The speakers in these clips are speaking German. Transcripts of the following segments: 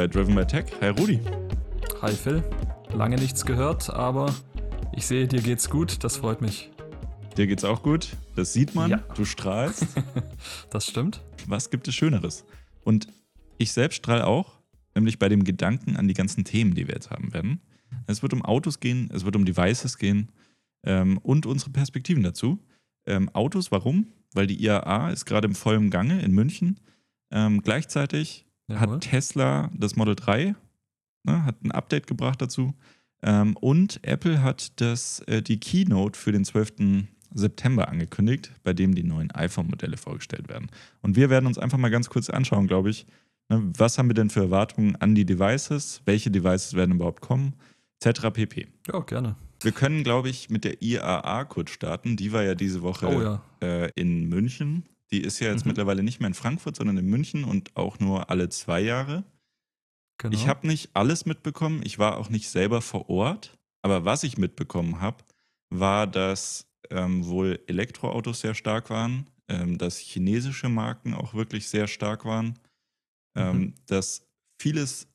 Bei Driven by Tech. Hi Rudi. Hi Phil. Lange nichts gehört, aber ich sehe, dir geht's gut. Das freut mich. Dir geht's auch gut. Das sieht man. Ja. Du strahlst. das stimmt. Was gibt es Schöneres? Und ich selbst strahle auch, nämlich bei dem Gedanken an die ganzen Themen, die wir jetzt haben werden. Es wird um Autos gehen, es wird um Devices gehen ähm, und unsere Perspektiven dazu. Ähm, Autos, warum? Weil die IAA ist gerade im vollen Gange in München. Ähm, gleichzeitig Jawohl. hat Tesla das Model 3, ne, hat ein Update gebracht dazu. Ähm, und Apple hat das, äh, die Keynote für den 12. September angekündigt, bei dem die neuen iPhone-Modelle vorgestellt werden. Und wir werden uns einfach mal ganz kurz anschauen, glaube ich, ne, was haben wir denn für Erwartungen an die Devices, welche Devices werden überhaupt kommen, etc. pp. Ja, gerne. Wir können, glaube ich, mit der IAA kurz starten. Die war ja diese Woche Oh ja. äh, in München. Die ist ja jetzt Mhm. mittlerweile nicht mehr in Frankfurt, sondern in München und auch nur alle zwei Jahre. Genau. Ich habe nicht alles mitbekommen. Ich war auch nicht selber vor Ort. Aber was ich mitbekommen habe, war, dass ähm, wohl Elektroautos sehr stark waren, ähm, dass chinesische Marken auch wirklich sehr stark waren, ähm, Mhm. dass vieles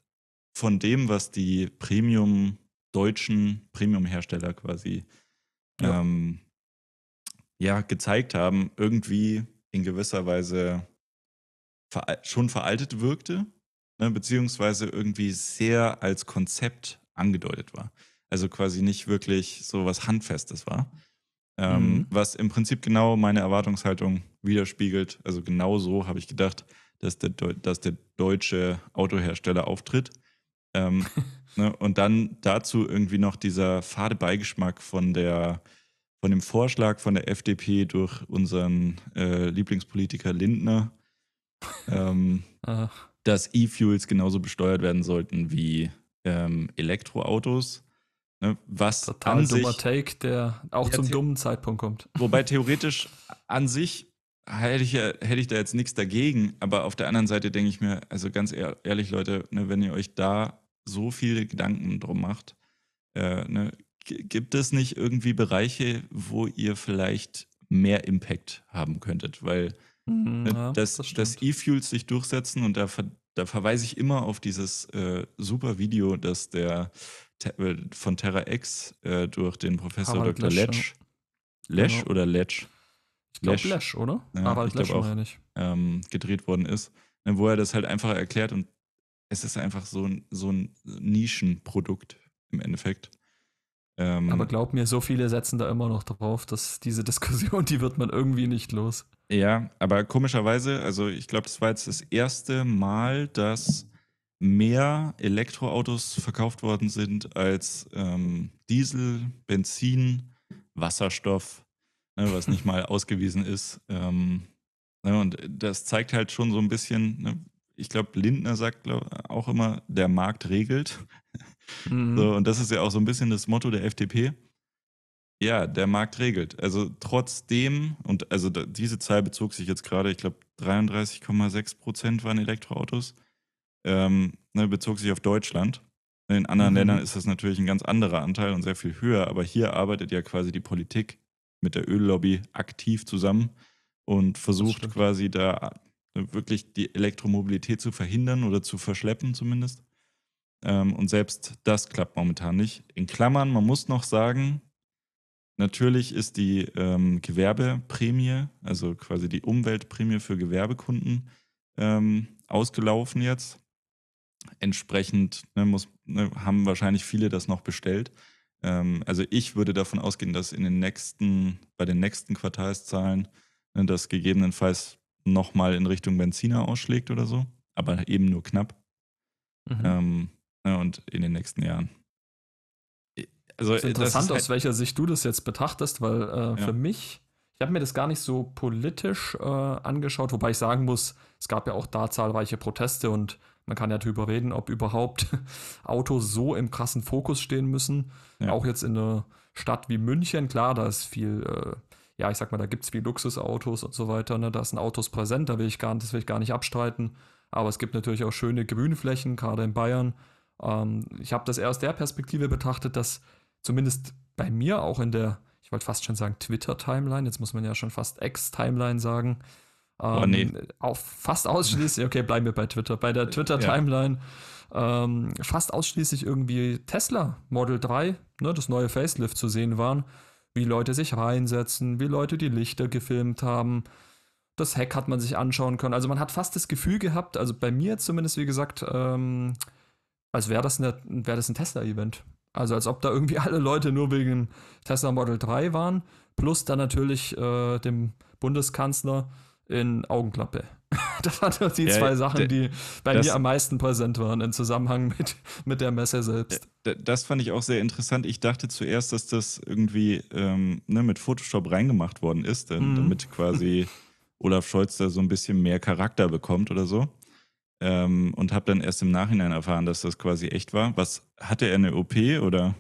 von dem, was die Premium deutschen Premium-Hersteller quasi Ja. ähm, ja, gezeigt haben, irgendwie in gewisser Weise veral schon veraltet wirkte, ne, beziehungsweise irgendwie sehr als Konzept angedeutet war. Also quasi nicht wirklich so was Handfestes war. Ähm, Mhm. Was im Prinzip genau meine Erwartungshaltung widerspiegelt. Also genau so habe ich gedacht, dass der, Deu- dass der deutsche Autohersteller auftritt. Ähm, ne, und dann dazu irgendwie noch dieser fade Beigeschmack von der von dem Vorschlag von der FDP durch unseren äh, Lieblingspolitiker Lindner, ähm, Äh, dass E-Fuels genauso besteuert werden sollten wie ähm, Elektroautos. Ne, was total an dummer sich, Take, der auch zum dummen Zeitpunkt kommt. wobei theoretisch an sich hätte ich, ja, hätte ich da jetzt nichts dagegen, aber auf der anderen Seite denke ich mir, also ganz ehr- ehrlich, Leute, ne, wenn ihr euch da so viele Gedanken drum macht, äh, ne, gibt es nicht irgendwie Bereiche, wo ihr vielleicht mehr Impact haben könntet? Weil Mhm, Ne, ja, das dass stimmt. E-Fuels sich durchsetzen und da, ver, da verweise ich immer auf dieses äh, super Video, das der äh, von Terra X äh, durch den Professor Harald Dr. Lesch, ja. Letsch, Lesch Genau. oder Letsch Ich glaube Lesch. Lesch, oder? Ja, Harald ich glaub Lesch auch. ich. ähm, gedreht worden ist, ne, wo er das halt einfach erklärt und es ist einfach so ein, so ein Nischenprodukt im Endeffekt. Ähm, Aber glaub mir, so viele setzen da immer noch drauf, dass diese Diskussion, die wird man irgendwie nicht los. Ja, aber komischerweise, also ich glaube, das war jetzt das erste Mal, dass mehr Elektroautos verkauft worden sind als ähm, Diesel, Benzin, Wasserstoff, ne, was nicht mal ausgewiesen ist. Ähm, ne, und das zeigt halt schon so ein bisschen, ne, ich glaube, Lindner sagt glaub, auch immer, der Markt regelt. Mhm. So, und das ist ja auch so ein bisschen das Motto der FDP. Ja, der Markt regelt. Also trotzdem, und also da, diese Zahl bezog sich jetzt gerade, ich glaube 33,6 Prozent waren Elektroautos, ähm, ne, bezog sich auf Deutschland. In anderen Mhm. Ländern ist das natürlich ein ganz anderer Anteil und sehr viel höher, aber hier arbeitet ja quasi die Politik mit der Öllobby aktiv zusammen und versucht quasi da wirklich die Elektromobilität zu verhindern oder zu verschleppen zumindest. Ähm, und selbst das klappt momentan nicht. In Klammern, man muss noch sagen, natürlich ist die ähm, Gewerbeprämie, also quasi die Umweltprämie für Gewerbekunden, ähm, ausgelaufen jetzt. Entsprechend ne, muss, ne, haben wahrscheinlich viele das noch bestellt. Ähm, also ich würde davon ausgehen, dass in den nächsten, bei den nächsten Quartalszahlen ne, das gegebenenfalls nochmal in Richtung Benziner ausschlägt oder so, aber eben nur knapp. Mhm. Ähm, ne, und in den nächsten Jahren. Also, ist das interessant, ist aus halt, welcher Sicht du das jetzt betrachtest, weil äh, Ja. für mich, ich habe mir das gar nicht so politisch äh, angeschaut, wobei ich sagen muss, es gab ja auch da zahlreiche Proteste und man kann ja drüber reden, ob überhaupt Autos so im krassen Fokus stehen müssen. Ja. Auch jetzt in einer Stadt wie München, klar, da ist viel, äh, ja, ich sag mal, da gibt es viel Luxusautos und so weiter, ne? da sind Autos präsent, da will ich gar nicht, das will ich gar nicht abstreiten. Aber es gibt natürlich auch schöne Grünflächen, gerade in Bayern. Ähm, ich habe das eher aus der Perspektive betrachtet, dass zumindest bei mir auch in der, ich wollte fast schon sagen Twitter-Timeline, jetzt muss man ja schon fast X-Timeline sagen, Ähm, nee. Auf fast ausschließlich, okay, bleiben wir bei Twitter. Bei der Twitter-Timeline ja. ähm, fast ausschließlich irgendwie Tesla Model 3, ne, das neue Facelift zu sehen waren, wie Leute sich reinsetzen, wie Leute die Lichter gefilmt haben. Das Heck hat man sich anschauen können. Also man hat fast das Gefühl gehabt, also bei mir zumindest, wie gesagt, ähm, als wäre das, wär das ein Tesla-Event. Also als ob da irgendwie alle Leute nur wegen Tesla Model 3 waren, plus dann natürlich äh, dem Bundeskanzler in Augenklappe. das waren die ja, zwei Sachen, die bei mir am meisten präsent waren im Zusammenhang mit, mit der Messe selbst. Das fand ich auch sehr interessant. Ich dachte zuerst, dass das irgendwie ähm, ne, mit Photoshop reingemacht worden ist, denn, mhm. damit quasi Olaf Scholz da so ein bisschen mehr Charakter bekommt oder so. Ähm, und habe dann erst im Nachhinein erfahren, dass das quasi echt war. Was hatte er eine OP oder?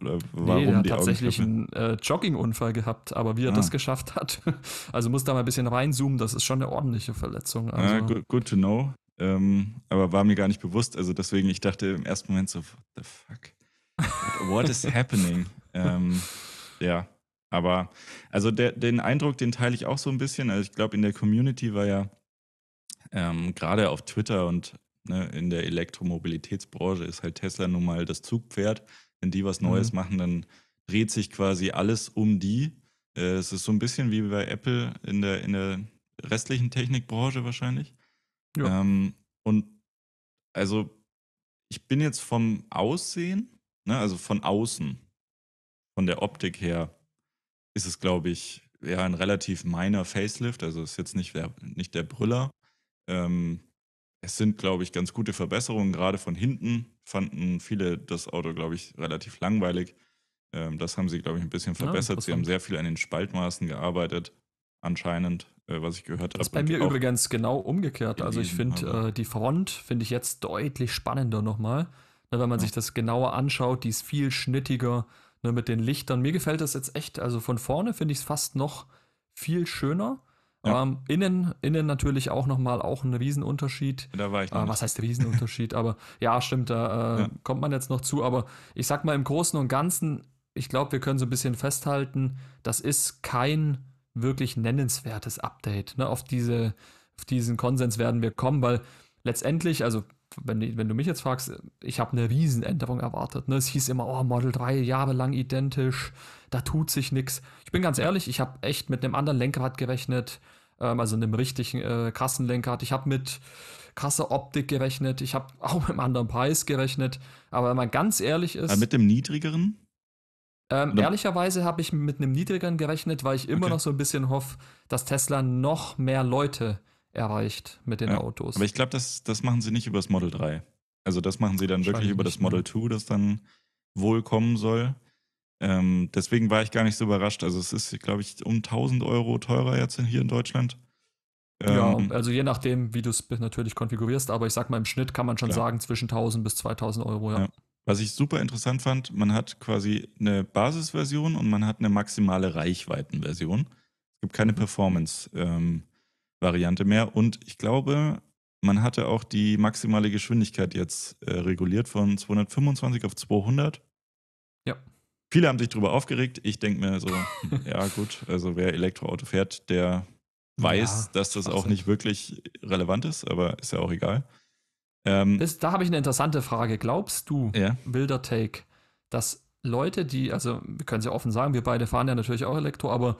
Oder warum nee, er hat tatsächlich einen äh, Joggingunfall gehabt, aber wie er ah. das geschafft hat, also muss da mal ein bisschen reinzoomen, das ist schon eine ordentliche Verletzung. Also. Ah, good, good, to know. Ähm, aber war mir gar nicht bewusst. Also deswegen, ich dachte im ersten Moment so, what the fuck? What, what is happening? ähm, ja, aber also der, den Eindruck, den teile ich auch so ein bisschen. Also ich glaube, in der Community war ja ähm, gerade auf Twitter und ne, in der Elektromobilitätsbranche ist halt Tesla nun mal das Zugpferd. Wenn die was Neues mhm. machen, dann dreht sich quasi alles um die. Äh, es ist so ein bisschen wie bei Apple in der, in der restlichen Technikbranche wahrscheinlich. Ja. Ähm, und also ich bin jetzt vom Aussehen, ne, also von außen, von der Optik her, ist es, glaube ich, ja ein relativ minor Facelift. Also ist jetzt nicht der, nicht der Brüller. Ähm, es sind, glaube ich, ganz gute Verbesserungen. Gerade von hinten fanden viele das Auto, glaube ich, relativ langweilig. Ähm, das haben sie, glaube ich, ein bisschen verbessert. Ja, sie haben sehr viel an den Spaltmaßen gearbeitet, anscheinend, äh, was ich gehört habe. Das ist bei mir übrigens genau umgekehrt. Also ich finde äh, die Front finde ich jetzt deutlich spannender nochmal. Ne, wenn man ja. sich das genauer anschaut, die ist viel schnittiger ne, mit den Lichtern. Mir gefällt das jetzt echt, also von vorne finde ich es fast noch viel schöner. Ja. Ähm, innen, innen natürlich auch nochmal auch ein Riesenunterschied. Da war ich noch äh, Was heißt Riesenunterschied? aber ja, stimmt, da äh, ja. kommt man jetzt noch zu. Aber ich sag mal im Großen und Ganzen, ich glaube, wir können so ein bisschen festhalten, das ist kein wirklich nennenswertes Update. Ne? Auf, diese, auf diesen Konsens werden wir kommen, weil letztendlich, also wenn, wenn du mich jetzt fragst, ich habe eine Riesenänderung erwartet. Ne? Es hieß immer, oh, Model 3 jahrelang identisch, da tut sich nichts. Ich bin ganz ehrlich, ich habe echt mit einem anderen Lenkrad gerechnet, ähm, also einem richtigen äh, krassen Lenkrad. Ich habe mit krasser Optik gerechnet, ich habe auch mit einem anderen Preis gerechnet. Aber wenn man ganz ehrlich ist. Aber mit dem niedrigeren? Ähm, ehrlicherweise habe ich mit einem niedrigeren gerechnet, weil ich immer okay. noch so ein bisschen hoffe, dass Tesla noch mehr Leute erreicht mit den ja, Autos. Aber ich glaube, das, das machen sie nicht über das Model 3. Also das machen sie dann wirklich über das Model 2, das dann wohl kommen soll. Ähm, deswegen war ich gar nicht so überrascht. Also es ist, glaube ich, um 1000 Euro teurer jetzt hier in Deutschland. ja, ähm, also je nachdem, wie du es natürlich konfigurierst, aber ich sag mal, im Schnitt kann man schon klar. sagen, zwischen 1000 bis 2000 Euro, ja. ja. Was ich super interessant fand, man hat quasi eine Basisversion und man hat eine maximale Reichweitenversion. Es gibt keine mhm. Performance. Ähm, mehr. Und ich glaube, man hatte auch die maximale Geschwindigkeit jetzt äh, reguliert von 225 auf 200. Viele haben sich darüber aufgeregt. Ich denke mir so, ja gut, also wer Elektroauto fährt, der weiß, ja, dass das auch nicht wirklich relevant ist, aber ist ja auch egal. Ähm, das, da habe ich eine interessante Frage. Glaubst du, ja? wilder Take, dass Leute, die, also wir können es ja offen sagen, wir beide fahren ja natürlich auch Elektro, aber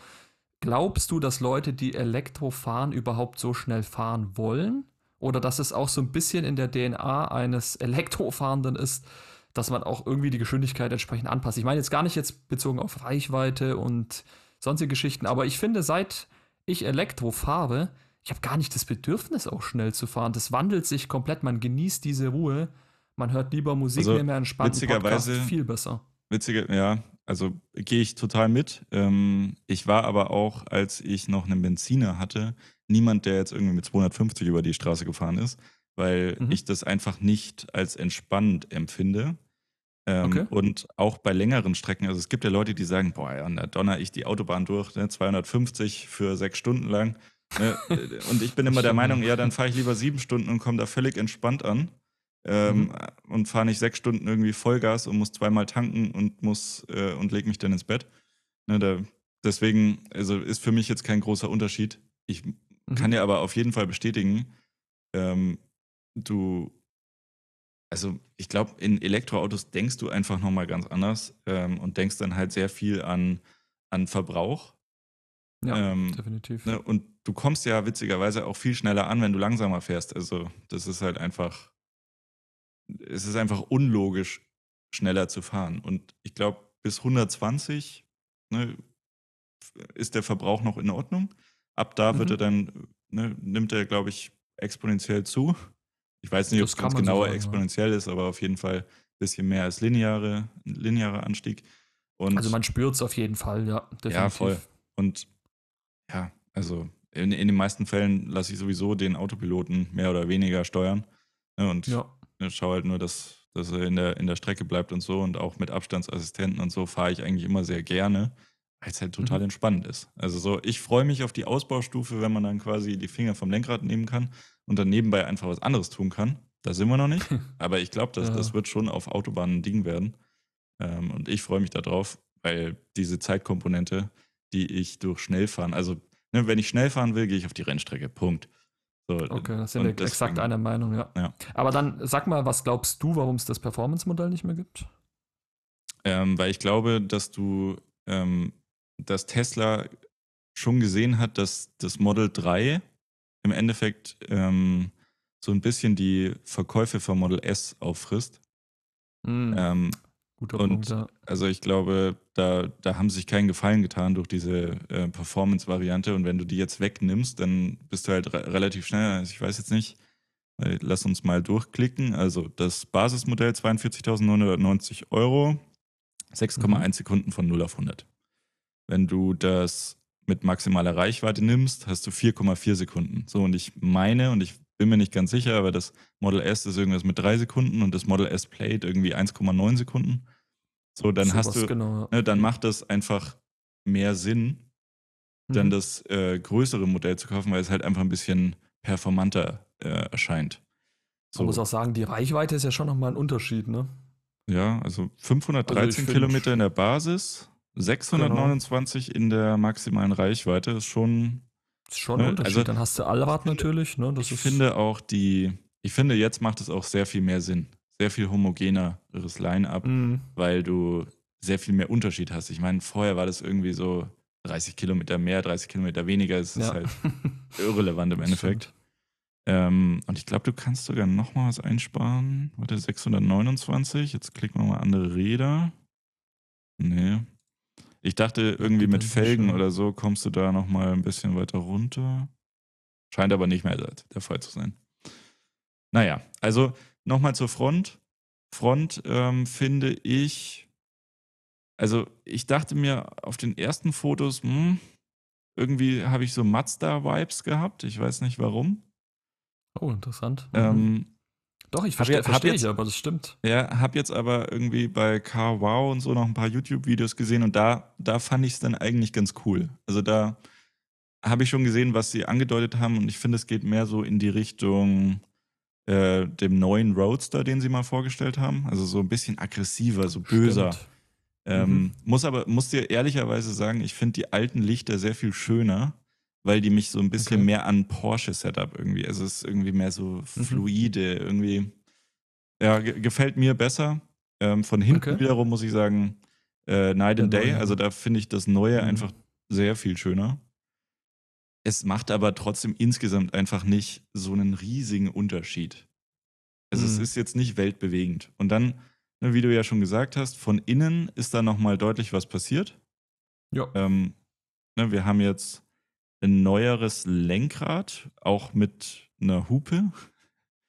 Glaubst du, dass Leute, die Elektro fahren, überhaupt so schnell fahren wollen? Oder dass es auch so ein bisschen in der DNA eines Elektrofahrenden ist, dass man auch irgendwie die Geschwindigkeit entsprechend anpasst? Ich meine jetzt gar nicht jetzt bezogen auf Reichweite und sonstige Geschichten, aber ich finde, seit ich Elektro fahre, ich habe gar nicht das Bedürfnis, auch schnell zu fahren. Das wandelt sich komplett. Man genießt diese Ruhe. Man hört lieber Musik, also, mehr entspannt. Witzigerweise Podcast, viel besser. Witziger, ja, also gehe ich total mit. Ähm, ich war aber auch, als ich noch einen Benziner hatte, niemand, der jetzt irgendwie mit 250 über die Straße gefahren ist, weil mhm. ich das einfach nicht als entspannend empfinde. Ähm, okay. Und auch bei längeren Strecken, also es gibt ja Leute, die sagen, boah, ja, da donner ich die Autobahn durch, ne, 250 für sechs Stunden lang. Ne, und ich bin immer der Meinung, ja, dann fahre ich lieber sieben Stunden und komme da völlig entspannt an ähm, mhm. und fahre nicht sechs Stunden irgendwie Vollgas und muss zweimal tanken und muss äh, und leg mich dann ins Bett. Ne, da, deswegen, also ist für mich jetzt kein großer Unterschied. Ich mhm. kann dir aber auf jeden Fall bestätigen, ähm, du, also ich glaube, in Elektroautos denkst du einfach nochmal ganz anders ähm, und denkst dann halt sehr viel an, an Verbrauch. Ja, ähm, definitiv. Ne, und du kommst ja witzigerweise auch viel schneller an, wenn du langsamer fährst. Also das ist halt einfach, es ist einfach unlogisch, schneller zu fahren. Und ich glaube, bis 120 ne, ist der Verbrauch noch in Ordnung. Ab da mhm. wird er dann, ne, nimmt er, glaube ich, exponentiell zu. Ich weiß nicht, ob es ganz genauer so exponentiell ja. ist, aber auf jeden Fall ein bisschen mehr als lineare, linearer Anstieg. Und also man spürt es auf jeden Fall, ja. Definitiv. Ja, voll. Und ja, also in, in den meisten Fällen lasse ich sowieso den Autopiloten mehr oder weniger steuern. Ne, und ja. ne, schaue halt nur, dass, dass er in der, in der Strecke bleibt und so. Und auch mit Abstandsassistenten und so fahre ich eigentlich immer sehr gerne, weil es halt total mhm. entspannt ist. Also so, ich freue mich auf die Ausbaustufe, wenn man dann quasi die Finger vom Lenkrad nehmen kann und dann nebenbei einfach was anderes tun kann. Da sind wir noch nicht. Aber ich glaube, ja. das wird schon auf Autobahnen ein Ding werden. Ähm, und ich freue mich darauf, weil diese Zeitkomponente, die ich durch Schnellfahren, also ne, wenn ich schnell fahren will, gehe ich auf die Rennstrecke. Punkt. So, okay, das sind wir deswegen, exakt einer Meinung, ja. ja. Aber dann sag mal, was glaubst du, warum es das Performance-Modell nicht mehr gibt? Ähm, weil ich glaube, dass du, ähm, dass Tesla schon gesehen hat, dass das Model 3 im Endeffekt ähm, so ein bisschen die Verkäufe von Model S auffrisst. Mm. Ähm, Guter und Punkt, ja. also ich glaube, da, da haben sie sich keinen Gefallen getan durch diese äh, Performance-Variante. Und wenn du die jetzt wegnimmst, dann bist du halt re relativ schnell. Also ich weiß jetzt nicht, äh, lass uns mal durchklicken. Also das Basismodell 42.990 Euro, 6,1 mhm. Sekunden von 0 auf 100. Wenn du das mit maximaler Reichweite nimmst, hast du 4,4 Sekunden. So, und ich meine, und ich bin mir nicht ganz sicher, aber das Model S ist irgendwas mit 3 Sekunden und das Model S Plate irgendwie 1,9 Sekunden. So, dann so hast du, genau. ne, dann macht das einfach mehr Sinn, mhm. dann das äh, größere Modell zu kaufen, weil es halt einfach ein bisschen performanter äh, erscheint. So. Man muss auch sagen, die Reichweite ist ja schon nochmal ein Unterschied, ne? Ja, also 513 also Kilometer in der Basis, 629 genau. in der maximalen Reichweite ist schon. Ist schon ein ne, Unterschied. Also, Dann hast du Allrad natürlich, ne? Das ich finde auch die, ich finde, jetzt macht es auch sehr viel mehr Sinn sehr viel homogeneres Line-up, mhm. weil du sehr viel mehr Unterschied hast. Ich meine, vorher war das irgendwie so 30 Kilometer mehr, 30 Kilometer weniger. Es ist ja. halt irrelevant im Endeffekt. Ähm, und ich glaube, du kannst sogar noch mal was einsparen. Warte, 629. Jetzt klicken wir mal andere Räder. Nee. Ich dachte, irgendwie mit Felgen oder so kommst du da noch mal ein bisschen weiter runter. Scheint aber nicht mehr der Fall zu sein. Naja, also Nochmal zur Front. Front ähm, finde ich, also ich dachte mir auf den ersten Fotos, hm, irgendwie habe ich so Mazda-Vibes gehabt. Ich weiß nicht warum. Oh, interessant. Mhm. Ähm, Doch, ich verstehe versteh ich, aber das stimmt. Ja, habe jetzt aber irgendwie bei Car Wow und so noch ein paar YouTube-Videos gesehen und da, da fand ich es dann eigentlich ganz cool. Also da habe ich schon gesehen, was sie angedeutet haben und ich finde, es geht mehr so in die Richtung äh, dem neuen Roadster, den sie mal vorgestellt haben. Also so ein bisschen aggressiver, so böser. Ähm, mhm. Muss aber, muss dir ehrlicherweise sagen, ich finde die alten Lichter sehr viel schöner, weil die mich so ein bisschen okay. mehr an Porsche-Setup irgendwie. Also es ist irgendwie mehr so mhm. fluide, mhm. irgendwie. Ja, gefällt mir besser. Ähm, von hinten okay. wiederum muss ich sagen, äh, Night and Day. Also da finde ich das Neue mhm. einfach sehr viel schöner. Es macht aber trotzdem insgesamt einfach nicht so einen riesigen Unterschied. Also mhm. es ist jetzt nicht weltbewegend. Und dann, ne, wie du ja schon gesagt hast, von innen ist da nochmal deutlich was passiert. Ja. Ähm, ne, wir haben jetzt ein neueres Lenkrad, auch mit einer Hupe,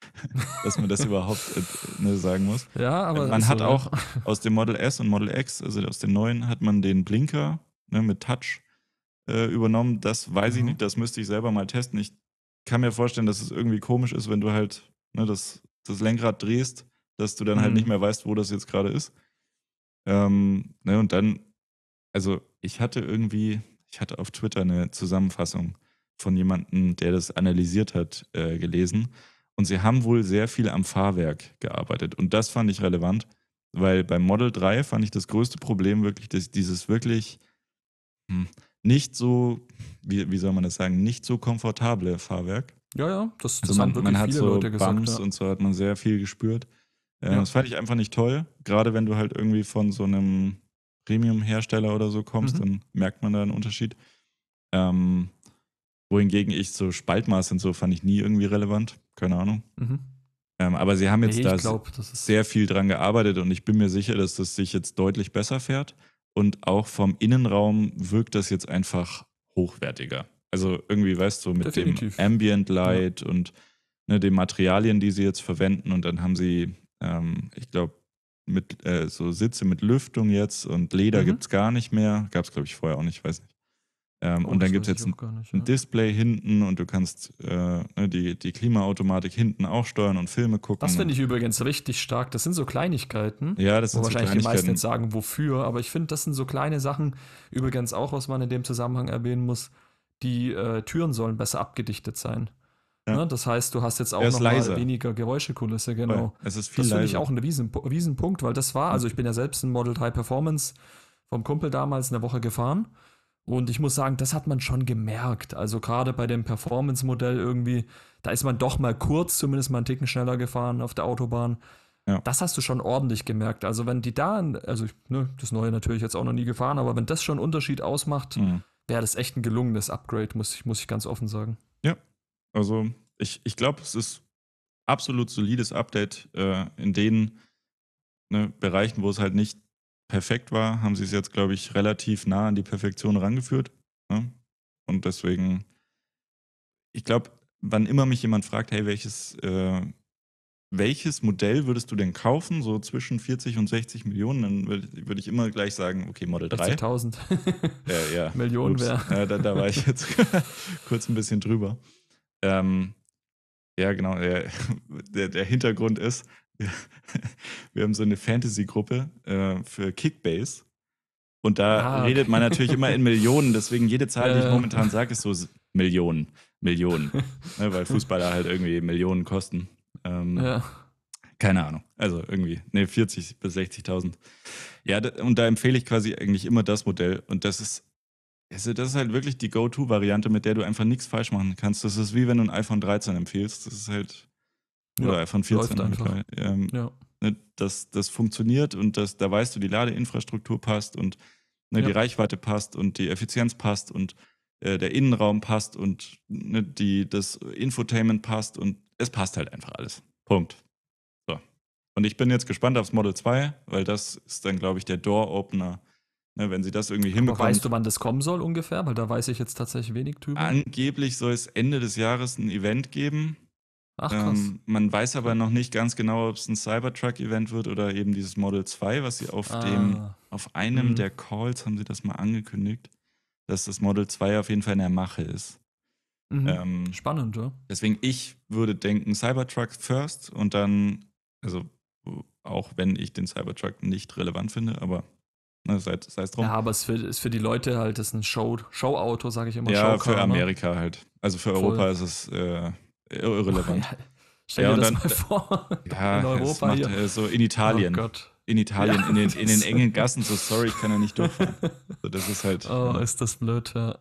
dass man das überhaupt äh, ne, sagen muss. Ja, aber man hat so, auch aus dem Model S und Model X, also aus dem neuen, hat man den Blinker ne, mit Touch äh, übernommen. Das weiß mhm. ich nicht, das müsste ich selber mal testen. Ich kann mir vorstellen, dass es irgendwie komisch ist, wenn du halt ne, das, das Lenkrad drehst, dass du dann mhm. halt nicht mhm. mehr weißt, wo das jetzt gerade ist. Ähm, ne, und dann, also ich hatte irgendwie, ich hatte auf Twitter eine Zusammenfassung von jemandem, der das analysiert hat, äh, gelesen. Und sie haben wohl sehr viel am Fahrwerk gearbeitet. Und das fand ich relevant, weil beim Model 3 fand ich das größte Problem wirklich, dass dieses wirklich, hm, nicht so, wie, wie soll man das sagen, nicht so komfortable Fahrwerk. Ja, ja, das, das Also haben man, wirklich man hat viele so Leute gesagt. Bumps Ja. und so hat man sehr viel gespürt. Äh, Ja. Das fand ich einfach nicht toll. Gerade wenn du halt irgendwie von so einem Premium-Hersteller oder so kommst, Mhm. dann merkt man da einen Unterschied. Ähm, wohingegen ich so Spaltmaß und so fand ich nie irgendwie relevant. Keine Ahnung. Mhm. Ähm, aber sie haben jetzt Nee, da ist. sehr viel dran gearbeitet und ich bin mir sicher, dass das sich jetzt deutlich besser fährt. Und auch vom Innenraum wirkt das jetzt einfach hochwertiger. Also irgendwie, weißt du, mit Definitiv. dem Ambient Light und ne, den Materialien, die sie jetzt verwenden. Und dann haben sie, ähm, ich glaube, mit äh, so Sitze mit Lüftung jetzt und Leder Mhm. gibt es gar nicht mehr. Gab es, glaube ich, vorher auch nicht, weiß nicht. Ähm, Oh, und dann gibt es jetzt ein nicht, ein ja. Display hinten und du kannst äh, ne, die, die Klimaautomatik hinten auch steuern und Filme gucken. Das finde ich übrigens richtig stark. Das sind so Kleinigkeiten. Ja, das Wo sind so wahrscheinlich die meisten jetzt sagen, wofür, aber ich finde, das sind so kleine Sachen, übrigens auch, was man in dem Zusammenhang erwähnen muss, die äh, Türen sollen besser abgedichtet sein. Ja. Ne? Das heißt, du hast jetzt auch noch mal weniger Geräuschekulisse, genau. Es ist viel Das finde ich auch ein Riesen, Riesenpunkt, weil das war, also ich bin ja selbst ein Model 3 Performance vom Kumpel damals eine Woche gefahren und ich muss sagen, das hat man schon gemerkt. Also gerade bei dem Performance-Modell irgendwie, da ist man doch mal kurz, zumindest mal einen Ticken schneller gefahren auf der Autobahn. Ja. Das hast du schon ordentlich gemerkt. Also wenn die da, also ich- ne, das Neue natürlich jetzt auch noch nie gefahren, aber wenn das schon einen Unterschied ausmacht, Mhm. wäre das echt ein gelungenes Upgrade, muss ich, muss ich ganz offen sagen. Also ich, ich glaube, es ist absolut solides Update. Äh, in den ne, Bereichen, wo es halt nicht perfekt war, haben sie es jetzt, glaube ich, relativ nah an die Perfektion rangeführt. Ne? Und deswegen, ich glaube, wann immer mich jemand fragt, hey, welches, äh, welches Modell würdest du denn kaufen, so zwischen 40 und 60 Millionen, dann würde würd ich immer gleich sagen, okay, Model 3. 60.000 Äh, ja. Millionen wäre. Ja, da, da war ich jetzt kurz ein bisschen drüber. Ähm, ja, genau. Der, der, der Hintergrund ist, wir, haben so eine Fantasy-Gruppe äh, für Kickbase. Und da Ah, redet man natürlich immer in Millionen. Deswegen jede Zahl, die ich momentan sage, ist so Millionen. Millionen. ne, weil Fußballer halt irgendwie Millionen kosten. Ähm, Ja. keine Ahnung. Also irgendwie, ne, 40 bis 60.000. Ja, und da empfehle ich quasi eigentlich immer das Modell. Und das ist, also das ist halt wirklich die Go-To-Variante, mit der du einfach nichts falsch machen kannst. Das ist wie wenn du ein iPhone 13 empfiehlst. Das ist halt, oder Ja, iPhone 14. läuft. Ähm, ja. ne, das, das funktioniert und das, da weißt du, die Ladeinfrastruktur passt und ne, die Ja. Reichweite passt und die Effizienz passt und äh, der Innenraum passt und ne, die, das Infotainment passt und es passt halt einfach alles. Punkt. So. Und ich bin jetzt gespannt aufs Model 2, weil das ist dann, glaube ich, der Door-Opener. Ne, wenn sie das irgendwie Aber hinbekommen. weißt du, wann das kommen soll ungefähr? Weil da weiß ich jetzt tatsächlich wenig drüber. Angeblich soll es Ende des Jahres ein Event geben. Ach krass. Ähm, man weiß aber noch nicht ganz genau, ob es ein Cybertruck-Event wird oder eben dieses Model 2, was sie auf dem, Ah, auf einem Mhm. der Calls haben sie das mal angekündigt, dass das Model 2 auf jeden Fall in der Mache ist. mhm. Ähm, Spannend, ja. deswegen, ich würde denken, Cybertruck first und dann, also auch wenn ich den Cybertruck nicht relevant finde, aber ne, sei, sei es drum. Ja, aber es für, ist für die Leute halt das ist ein Show, Show-Auto, sage ich immer. Ja, für? Amerika halt. Also für Voll. Europa ist es äh, irrelevant. Ja, stell Ja, dir das dann- mal vor. Ja, in Europa macht, hier. äh, so in Italien. Oh Gott. in Italien, Ja, in, den, in den engen Gassen, so sorry, ich kann ja nicht durchfahren. So, das ist halt. Oh, ist das blöd, ja.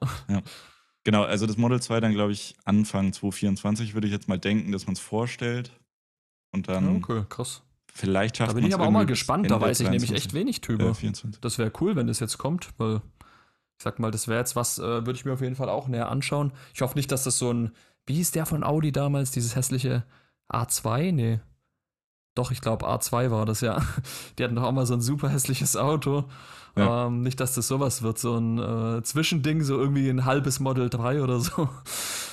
genau, also das Model 2 dann, glaube ich, Anfang 2024 würde ich jetzt mal denken, dass man es vorstellt. Und dann okay, krass. Vielleicht schafft Da bin ich aber auch mal gespannt. Da weiß ich nämlich 23, echt wenig drüber. Äh, 24. Das wäre cool, wenn das jetzt kommt, weil ich sag mal, das wäre jetzt was, äh, würde ich mir auf jeden Fall auch näher anschauen. Ich hoffe nicht, dass das so ein, wie hieß der von Audi damals, dieses hässliche A2? Nee. Doch, ich glaube A2 war das, ja. Die hatten doch auch mal so ein super hässliches Auto. Ja. Ähm, nicht, dass das sowas wird, so ein äh, Zwischending, so irgendwie ein halbes Model 3 oder so.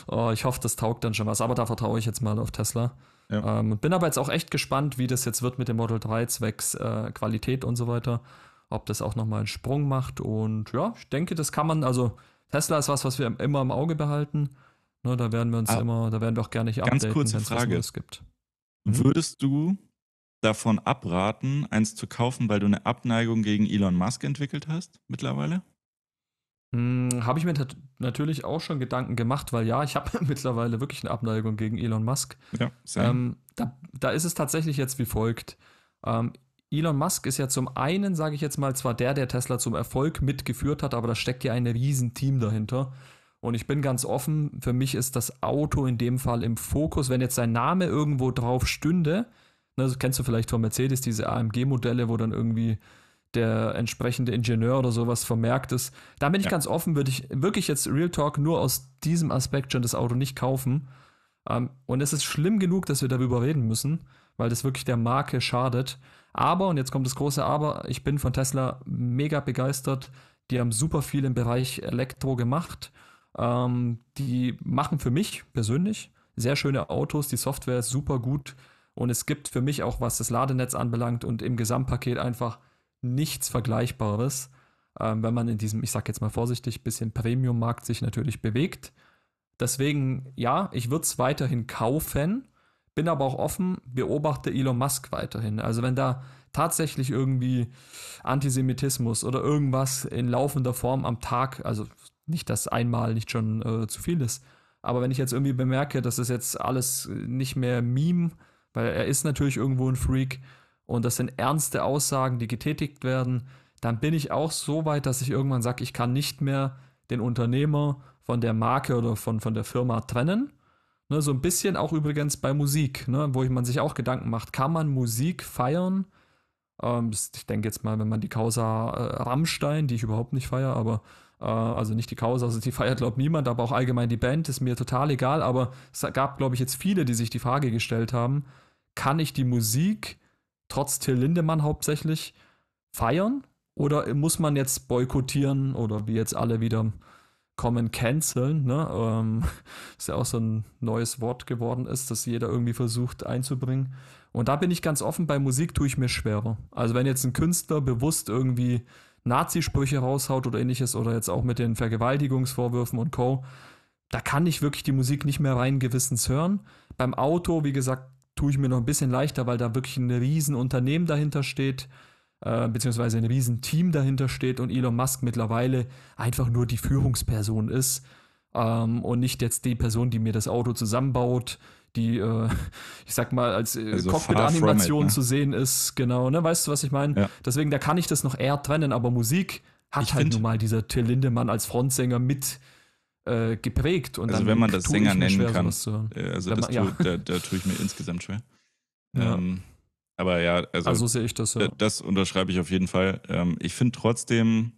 Oh, ich hoffe, das taugt dann schon was, aber da vertraue ich jetzt mal auf Tesla. Ja. Ähm, bin aber jetzt auch echt gespannt, wie das jetzt wird mit dem Model 3 zwecks äh, Qualität und so weiter. Ob das auch nochmal einen Sprung macht. Und ja, ich denke, das kann man, also Tesla ist was, was wir immer im Auge behalten. Ne, da werden wir uns Ah, immer, da werden wir auch gerne hier ganz updaten, kurze wenn's was Frage. Neues gibt. Mhm. Würdest du davon abraten, eins zu kaufen, weil du eine Abneigung gegen Elon Musk entwickelt hast mittlerweile? Hm, habe ich mir natürlich auch schon Gedanken gemacht, weil ja, ich habe mittlerweile wirklich eine Abneigung gegen Elon Musk. Ja. Ähm, da, da ist es tatsächlich jetzt wie folgt. Ähm, Elon Musk ist ja zum einen, sage ich jetzt mal, zwar der, der Tesla zum Erfolg mitgeführt hat, aber da steckt ja ein Riesenteam dahinter. Und ich bin ganz offen, für mich ist das Auto in dem Fall im Fokus. Wenn jetzt sein Name irgendwo drauf stünde, ne, das kennst du vielleicht von Mercedes, diese AMG-Modelle, wo dann irgendwie der entsprechende Ingenieur oder sowas vermerkt ist. Da bin ich ja. ganz offen, würde ich wirklich jetzt Real Talk nur aus diesem Aspekt schon das Auto nicht kaufen. Ähm, und es ist schlimm genug, dass wir darüber reden müssen, weil das wirklich der Marke schadet. Aber, und jetzt kommt das große Aber, ich bin von Tesla mega begeistert. Die haben super viel im Bereich Elektro gemacht. Ähm, die machen für mich persönlich sehr schöne Autos. Die Software ist super gut. Und es gibt für mich auch, was das Ladenetz anbelangt und im Gesamtpaket einfach nichts Vergleichbares, ähm, wenn man in diesem, ich sag jetzt mal vorsichtig, bisschen Premium-Markt sich natürlich bewegt. Deswegen, ja, ich würde es weiterhin kaufen, bin aber auch offen, beobachte Elon Musk weiterhin. Also wenn da tatsächlich irgendwie Antisemitismus oder irgendwas in laufender Form am Tag, also nicht, dass einmal nicht schon äh, zu viel ist, aber wenn ich jetzt irgendwie bemerke, dass es jetzt alles nicht mehr Meme, weil er ist natürlich irgendwo ein Freak und das sind ernste Aussagen, die getätigt werden, dann bin ich auch so weit, dass ich irgendwann sage, ich kann nicht mehr den Unternehmer von der Marke oder von, von der Firma trennen. Ne, so ein bisschen auch übrigens bei Musik, ne, wo man sich auch Gedanken macht, kann man Musik feiern? Ähm, ich denke jetzt mal, wenn man die Causa äh, Rammstein, die ich überhaupt nicht feiere, aber äh, also nicht die Causa, also die feiert glaube niemand, aber auch allgemein die Band ist mir total egal. Aber es gab, glaube ich, jetzt viele, die sich die Frage gestellt haben, kann ich die Musik trotz Till Lindemann hauptsächlich feiern? Oder muss man jetzt boykottieren oder wie jetzt alle wieder Common Canceln, ne? Ähm, ist ja auch so ein neues Wort geworden ist, das jeder irgendwie versucht einzubringen. Und da bin ich ganz offen, bei Musik tue ich mir schwerer. Also wenn jetzt ein Künstler bewusst irgendwie Nazisprüche raushaut oder ähnliches oder jetzt auch mit den Vergewaltigungsvorwürfen und Co., da kann ich wirklich die Musik nicht mehr rein gewissens hören. Beim Auto, wie gesagt, tue ich mir noch ein bisschen leichter, weil da wirklich ein Riesenunternehmen dahinter steht äh, beziehungsweise ein Riesenteam dahinter steht und Elon Musk mittlerweile einfach nur die Führungsperson ist ähm, und nicht jetzt die Person, die mir das Auto zusammenbaut, die, äh, ich sag mal, als äh, also Cockpit-Animation ne? zu sehen ist, genau, ne? Weißt du, was ich meine? Ja. Deswegen, da kann ich das noch eher trennen, aber Musik hat ich halt nun mal dieser Till Lindemann als Frontsänger mit äh, geprägt. Und also wenn man das Sänger nennen schwer, kann, äh, also das man, ja. tue, da, da, tue ich mir insgesamt schwer. Ja. Ähm, aber ja, also, also sehe ich das. Ja. Das unterschreibe ich auf jeden Fall. Ähm, ich finde trotzdem,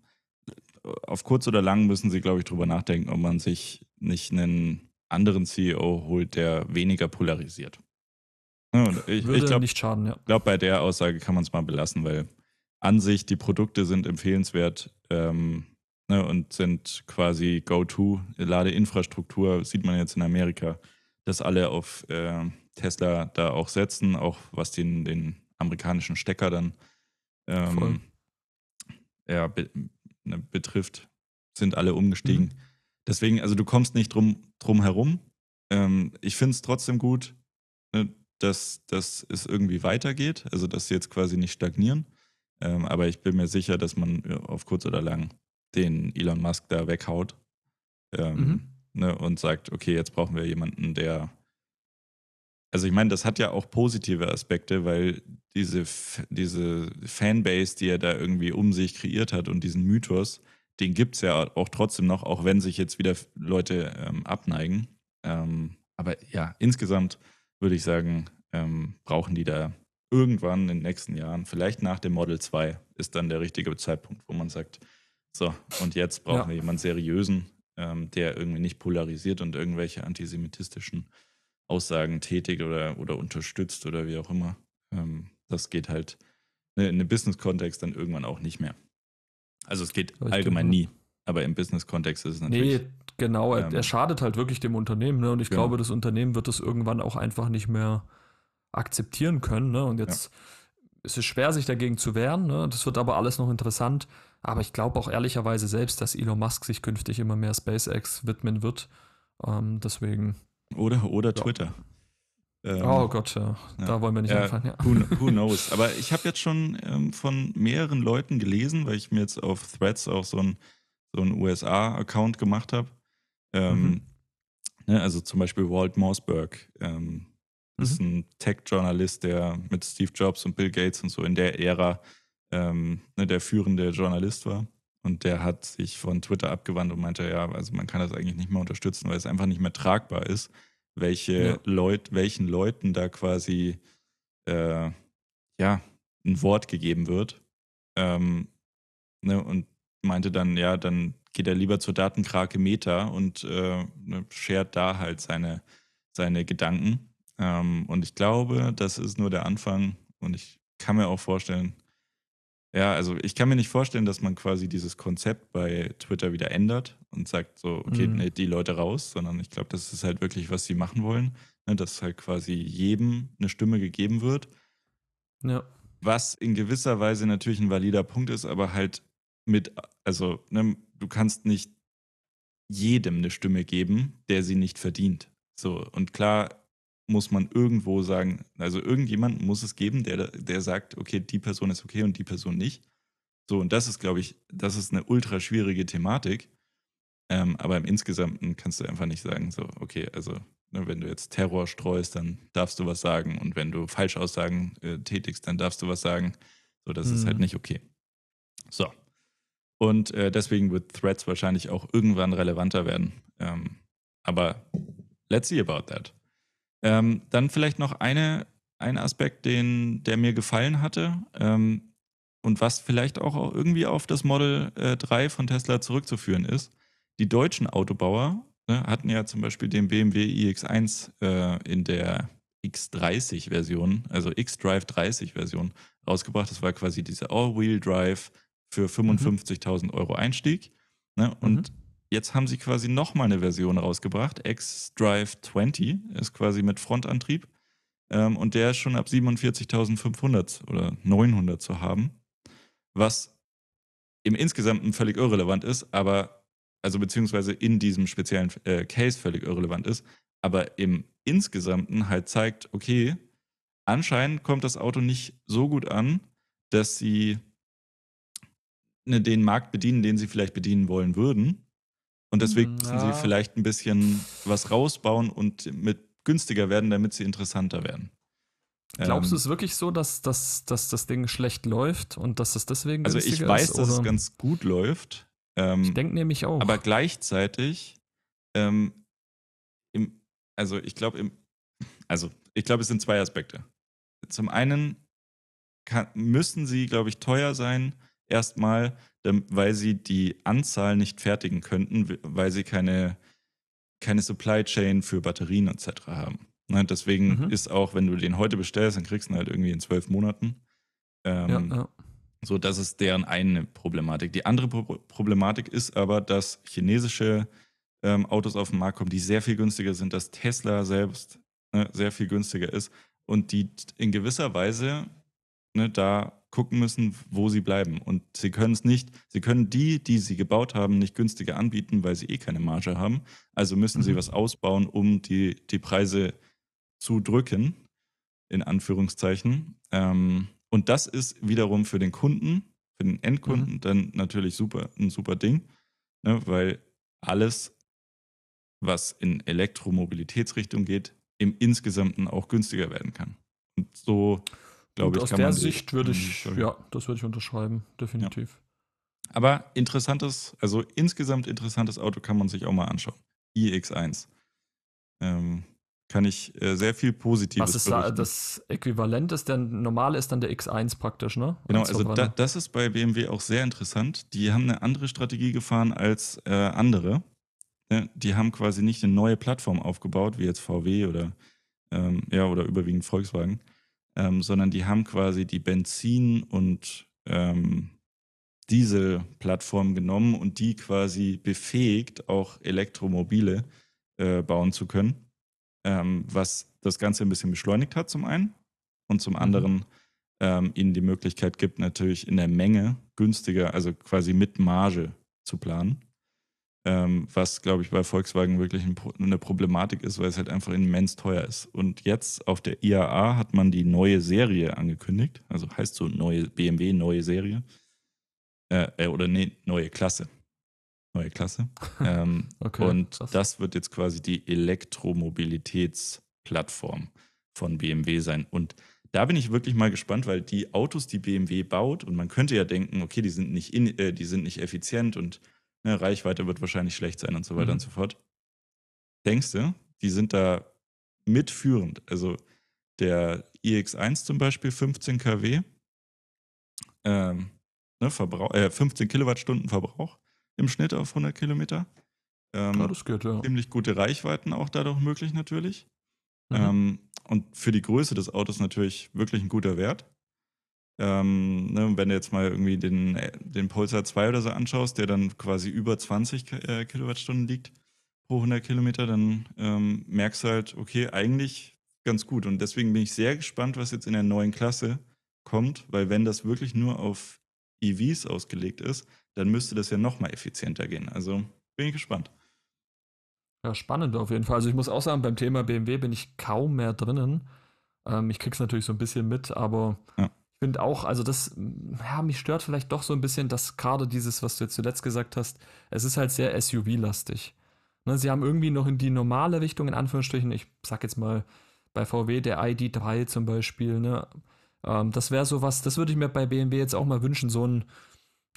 auf kurz oder lang müssen sie, glaube ich, drüber nachdenken, ob man sich nicht einen anderen CEO holt, der weniger polarisiert. ich, Würde ich glaub, nicht schaden, ja. Ich glaube, bei der Aussage kann man es mal belassen, weil an sich die Produkte sind empfehlenswert ähm, ne, und sind quasi Go-To. Ladeinfrastruktur sieht man jetzt in Amerika, dass alle auf äh, Tesla da auch setzen, auch was den, den amerikanischen Stecker dann ähm, ja, be, ne, betrifft, sind alle umgestiegen. Mhm. Deswegen, also du kommst nicht drum, drum herum. Ähm, ich finde es trotzdem gut, ne, dass, dass es irgendwie weitergeht, also dass sie jetzt quasi nicht stagnieren. Ähm, aber ich bin mir sicher, dass man auf kurz oder lang den Elon Musk da weghaut ähm, mhm. ne, und sagt, okay, jetzt brauchen wir jemanden, der also ich meine, das hat ja auch positive Aspekte, weil diese, diese Fanbase, die er da irgendwie um sich kreiert hat und diesen Mythos, den gibt es ja auch trotzdem noch, auch wenn sich jetzt wieder Leute ähm, abneigen. Ähm, aber ja, insgesamt würde ich sagen, ähm, brauchen die da irgendwann in den nächsten Jahren, vielleicht nach dem Model 2, ist dann der richtige Zeitpunkt, wo man sagt, so, und jetzt brauchen ja. wir jemanden seriösen, ähm, der irgendwie nicht polarisiert und irgendwelche antisemitistischen Aussagen tätigt oder, oder unterstützt oder wie auch immer. Ähm, das geht halt ne, in einem Business-Kontext dann irgendwann auch nicht mehr. Also es geht Richtig, allgemein ja. nie, aber im Business-Kontext ist es natürlich. Nee, genau, er, ähm, er schadet halt wirklich dem Unternehmen ne? und ich genau. glaube, das Unternehmen wird das irgendwann auch einfach nicht mehr akzeptieren können. Ne? Und jetzt ja. Ist es schwer, sich dagegen zu wehren. Ne? Das wird aber alles noch interessant. Aber ich glaube auch ehrlicherweise selbst, dass Elon Musk sich künftig immer mehr SpaceX widmen wird. Ähm, deswegen oder, oder Twitter. Ähm, oh Gott, ja. ja. Da wollen wir nicht ja, anfangen. Ja. Who, who, knows? Aber ich habe jetzt schon ähm, von mehreren Leuten gelesen, weil ich mir jetzt auf Threads auch so ein, so USA-Account gemacht habe. Ähm, mhm. ne, also zum Beispiel Walt Mossberg, ähm, mhm. ist ein Tech-Journalist, der mit Steve Jobs und Bill Gates und so in der Ära ähm, ne, der führende Journalist war. Und der hat sich von Twitter abgewandt und meinte, ja, also man kann das eigentlich nicht mehr unterstützen, weil es einfach nicht mehr tragbar ist, welche ja. Leut, welchen Leuten da quasi äh, ja, ein Wort gegeben wird. Ähm, ne, und meinte dann, ja, dann geht er lieber zur Datenkrake Meta und äh, ne, shared da halt seine, seine Gedanken. Ähm, und ich glaube, das ist nur der Anfang. Und ich kann mir auch vorstellen, ja, also ich kann mir nicht vorstellen, dass man quasi dieses Konzept bei Twitter wieder ändert und sagt so, okay, mhm. nee, die Leute raus, sondern ich glaube, das ist halt wirklich, was sie machen wollen, ne, dass halt quasi jedem eine Stimme gegeben wird. Ja. Was in gewisser Weise natürlich ein valider Punkt ist, aber halt mit, also, ne, du kannst nicht jedem eine Stimme geben, der sie nicht verdient. So, und klar muss man irgendwo sagen, also irgendjemand muss es geben, der, der sagt, okay, die Person ist okay und die Person nicht. So, und das ist, glaube ich, das ist eine ultra schwierige Thematik. Ähm, aber im Insgesamten kannst du einfach nicht sagen, so, okay, also ne, wenn du jetzt Terror streust, dann darfst du was sagen. Und wenn du Falschaussagen äh, tätigst, dann darfst du was sagen. So, das mhm. ist halt mhm. nicht okay. So. Und äh, deswegen wird Threads wahrscheinlich auch irgendwann relevanter werden. Ähm, aber let's see about that. Ähm, dann vielleicht noch eine, ein Aspekt, den, der mir gefallen hatte ähm, und was vielleicht auch irgendwie auf das Model äh, 3 von Tesla zurückzuführen ist. Die deutschen Autobauer ne, hatten ja zum Beispiel den BMW iX1 äh, in der X30-Version, also X-Drive 30-Version rausgebracht. Das war quasi diese All-Wheel-Drive für 55.000 mhm. Euro Einstieg. Ne? Und mhm. Jetzt haben sie quasi nochmal eine Version rausgebracht. X-Drive 20 ist quasi mit Frontantrieb. Ähm, und der ist schon ab 47.500 oder 900 zu haben. Was im Insgesamten völlig irrelevant ist, aber, also beziehungsweise in diesem speziellen äh, Case völlig irrelevant ist, aber im Insgesamten halt zeigt, okay, anscheinend kommt das Auto nicht so gut an, dass sie ne, den Markt bedienen, den sie vielleicht bedienen wollen würden. Und deswegen müssen ja. sie vielleicht ein bisschen was rausbauen und mit günstiger werden, damit sie interessanter werden. Glaubst ähm, du es wirklich so, dass, dass, dass das Ding schlecht läuft und dass es deswegen Also ich weiß, ist, dass es ganz gut läuft. Ähm, ich denke nämlich auch. Aber gleichzeitig, ähm, im, also ich glaube, also ich glaube, es sind zwei Aspekte. Zum einen kann, müssen sie, glaube ich, teuer sein, erstmal, weil sie die Anzahl nicht fertigen könnten, weil sie keine, keine Supply Chain für Batterien etc. haben. Ne, deswegen mhm. ist auch, wenn du den heute bestellst, dann kriegst du ihn halt irgendwie in zwölf Monaten. Ähm, ja, ja. So, das ist deren eine Problematik. Die andere Pro Problematik ist aber, dass chinesische ähm, Autos auf den Markt kommen, die sehr viel günstiger sind, dass Tesla selbst ne, sehr viel günstiger ist und die in gewisser Weise ne, da gucken müssen, wo sie bleiben. Und sie können es nicht, sie können die, die sie gebaut haben, nicht günstiger anbieten, weil sie eh keine Marge haben. Also müssen mhm. sie was ausbauen, um die, die Preise zu drücken, in Anführungszeichen. Ähm, und das ist wiederum für den Kunden, für den Endkunden mhm. dann natürlich super, ein super Ding, ne, weil alles, was in Elektromobilitätsrichtung geht, im Insgesamten auch günstiger werden kann. Und so glaube ich. Aus der Sicht würde ich, ja, das würde ich unterschreiben, definitiv. Ja. Aber interessantes, also insgesamt interessantes Auto kann man sich auch mal anschauen. iX1. Ähm, kann ich äh, sehr viel Positives Was ist da, das Äquivalent ist, der normale ist dann der X1 praktisch, ne? Genau, also da, das ist bei BMW auch sehr interessant. Die haben eine andere Strategie gefahren als äh, andere. Die haben quasi nicht eine neue Plattform aufgebaut, wie jetzt VW oder, ähm, ja, oder überwiegend Volkswagen, ähm, sondern die haben quasi die Benzin- und ähm, Dieselplattform genommen und die quasi befähigt, auch Elektromobile äh, bauen zu können, ähm, was das Ganze ein bisschen beschleunigt hat zum einen und zum mhm. anderen ähm, ihnen die Möglichkeit gibt, natürlich in der Menge günstiger, also quasi mit Marge zu planen ähm, was, glaube ich, bei Volkswagen wirklich ein, eine Problematik ist, weil es halt einfach immens teuer ist. Und jetzt auf der IAA hat man die neue Serie angekündigt, also heißt so neue BMW, neue Serie. Äh, äh, oder nee, neue Klasse. Neue Klasse. ähm, okay, und krass. das wird jetzt quasi die Elektromobilitätsplattform. von BMW sein. Und da bin ich wirklich mal gespannt, weil die Autos, die BMW baut, und man könnte ja denken, okay, die sind nicht, in, äh, die sind nicht effizient und ne, Reichweite wird wahrscheinlich schlecht sein und so weiter Mhm. und so fort. Denkst du, die sind da mitführend? Also der iX1 zum Beispiel, 15 kW, ähm, ne, Verbrauch, äh, 15 Kilowattstunden Verbrauch im Schnitt auf 100 Kilometer. Ähm, Ja, das geht, ja. ziemlich gute Reichweiten auch dadurch möglich natürlich. Mhm. Ähm, und für die Größe des Autos natürlich wirklich ein guter Wert. Ähm, ne, wenn du jetzt mal irgendwie den, den Pulsar 2 oder so anschaust, der dann quasi über 20 Ki- äh, Kilowattstunden liegt pro 100 Kilometer, dann ähm, merkst du halt, okay, eigentlich ganz gut. Und deswegen bin ich sehr gespannt, was jetzt in der neuen Klasse kommt, weil wenn das wirklich nur auf EVs ausgelegt ist, dann müsste das ja noch mal effizienter gehen. Also bin ich gespannt. Ja, spannend auf jeden Fall. Also ich muss auch sagen, beim Thema BMW bin ich kaum mehr drinnen. Ähm, ich krieg's natürlich so ein bisschen mit, aber Ja. Ich finde auch, also das, ja, mich stört vielleicht doch so ein bisschen, dass gerade dieses, was du jetzt zuletzt gesagt hast, es ist halt sehr SUV-lastig. Ne, sie haben irgendwie noch in die normale Richtung, in Anführungsstrichen, ich sag jetzt mal bei VW der ID3 zum Beispiel, ne, ähm, das wäre sowas, das würde ich mir bei BMW jetzt auch mal wünschen, so ein,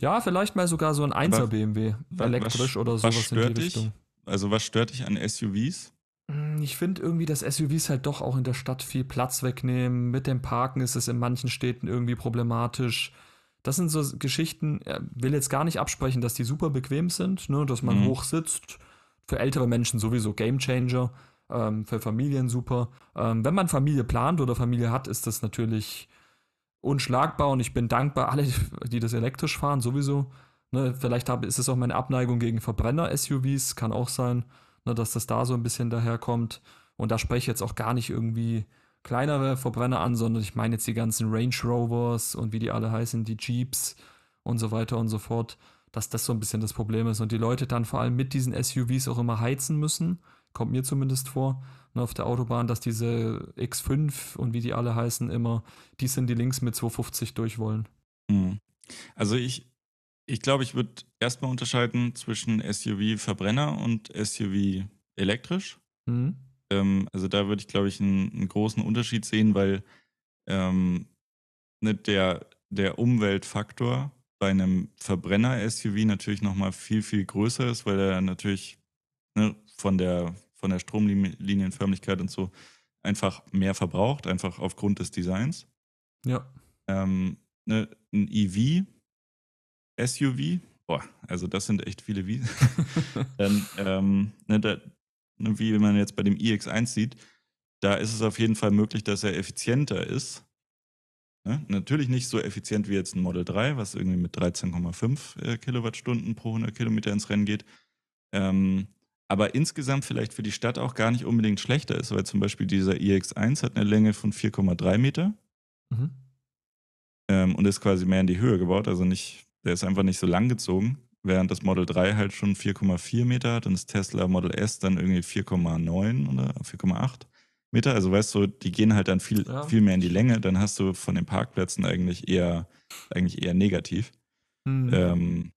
ja, vielleicht mal sogar so ein 1er BMW, elektrisch was- oder was sowas in die stört dich? Richtung. Also was stört dich an SUVs? Mm, Ich finde irgendwie, dass SUVs halt doch auch in der Stadt viel Platz wegnehmen. Mit dem Parken ist es in manchen Städten irgendwie problematisch. Das sind so Geschichten, will jetzt gar nicht absprechen, dass die super bequem sind, ne, dass man Mhm. hoch sitzt. Für ältere Menschen sowieso Gamechanger, ähm, für Familien super. Ähm, wenn man Familie plant oder Familie hat, ist das natürlich unschlagbar und ich bin dankbar, alle, die das elektrisch fahren, sowieso. Ne, vielleicht hab, ist es auch meine Abneigung gegen Verbrenner-SUVs, kann auch sein, ne, dass das da so ein bisschen daherkommt. Und da spreche ich jetzt auch gar nicht irgendwie kleinere Verbrenner an, sondern ich meine jetzt die ganzen Range Rovers und wie die alle heißen, die Jeeps und so weiter und so fort, dass das so ein bisschen das Problem ist und die Leute dann vor allem mit diesen SUVs auch immer heizen müssen, kommt mir zumindest vor, ne, auf der Autobahn, dass diese X5 und wie die alle heißen immer, die sind die links mit 250 durch wollen. Mhm. Also ich, ich glaube, ich würde erstmal unterscheiden zwischen SUV Verbrenner und SUV elektrisch. Mhm. Ähm, also da würde ich, glaube ich, einen, einen großen Unterschied sehen, weil ähm, ne, der, der Umweltfaktor bei einem Verbrenner-SUV natürlich nochmal viel, viel größer ist, weil er natürlich ne, von der, von der Stromlinienförmigkeit und so einfach mehr verbraucht, einfach aufgrund des Designs. Ja. Ähm, ne, ein EV, SUV, boah, also das sind echt viele Vs. Dann, ähm, ne, da, ne, wie man jetzt bei dem iX1 sieht, da ist es auf jeden Fall möglich, dass er effizienter ist. Ne? Natürlich nicht so effizient wie jetzt ein Model 3, was irgendwie mit 13,5 äh, Kilowattstunden pro 100 Kilometer ins Rennen geht. Ähm, aber insgesamt vielleicht für die Stadt auch gar nicht unbedingt schlechter ist, weil zum Beispiel dieser iX1 hat eine Länge von 4,3 Meter Mhm. ähm, und ist quasi mehr in die Höhe gebaut. Also nicht, der ist einfach nicht so lang gezogen, während das Model 3 halt schon 4,4 Meter hat und das Tesla Model S dann irgendwie 4,9 oder 4,8 Meter. Also weißt du, die gehen halt dann viel, Ja. viel mehr in die Länge. Dann hast du von den Parkplätzen eigentlich eher, eigentlich eher negativ. Mhm. Ähm,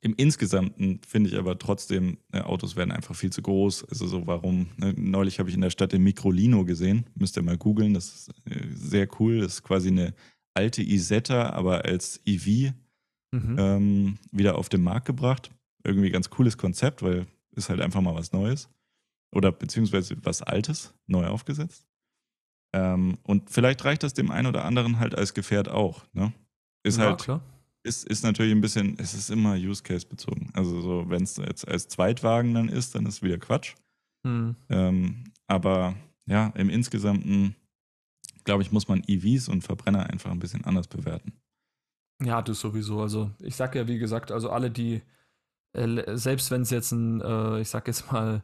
Im Insgesamten finde ich aber trotzdem, äh, Autos werden einfach viel zu groß. Also so warum? Ne? Neulich habe ich in der Stadt den Microlino gesehen. Müsst ihr mal googeln. Das ist äh, sehr cool. Das ist quasi eine alte Isetta, aber als EV Mhm. ähm, wieder auf den Markt gebracht. Irgendwie ganz cooles Konzept, weil ist halt einfach mal was Neues. Oder beziehungsweise was Altes, neu aufgesetzt. Ähm, und vielleicht reicht das dem einen oder anderen halt als Gefährt auch. Ne? Ist ja, halt klar. ist, ist natürlich ein bisschen, es ist immer Use Case bezogen. Also so, wenn es jetzt als Zweitwagen dann ist, dann ist wieder Quatsch. Mhm. Ähm, aber ja, im Insgesamten, glaube ich, muss man EVs und Verbrenner einfach ein bisschen anders bewerten. Ja, das sowieso. Also ich sag ja, wie gesagt, also alle, die, äh, selbst wenn es jetzt ein, äh, ich sag jetzt mal,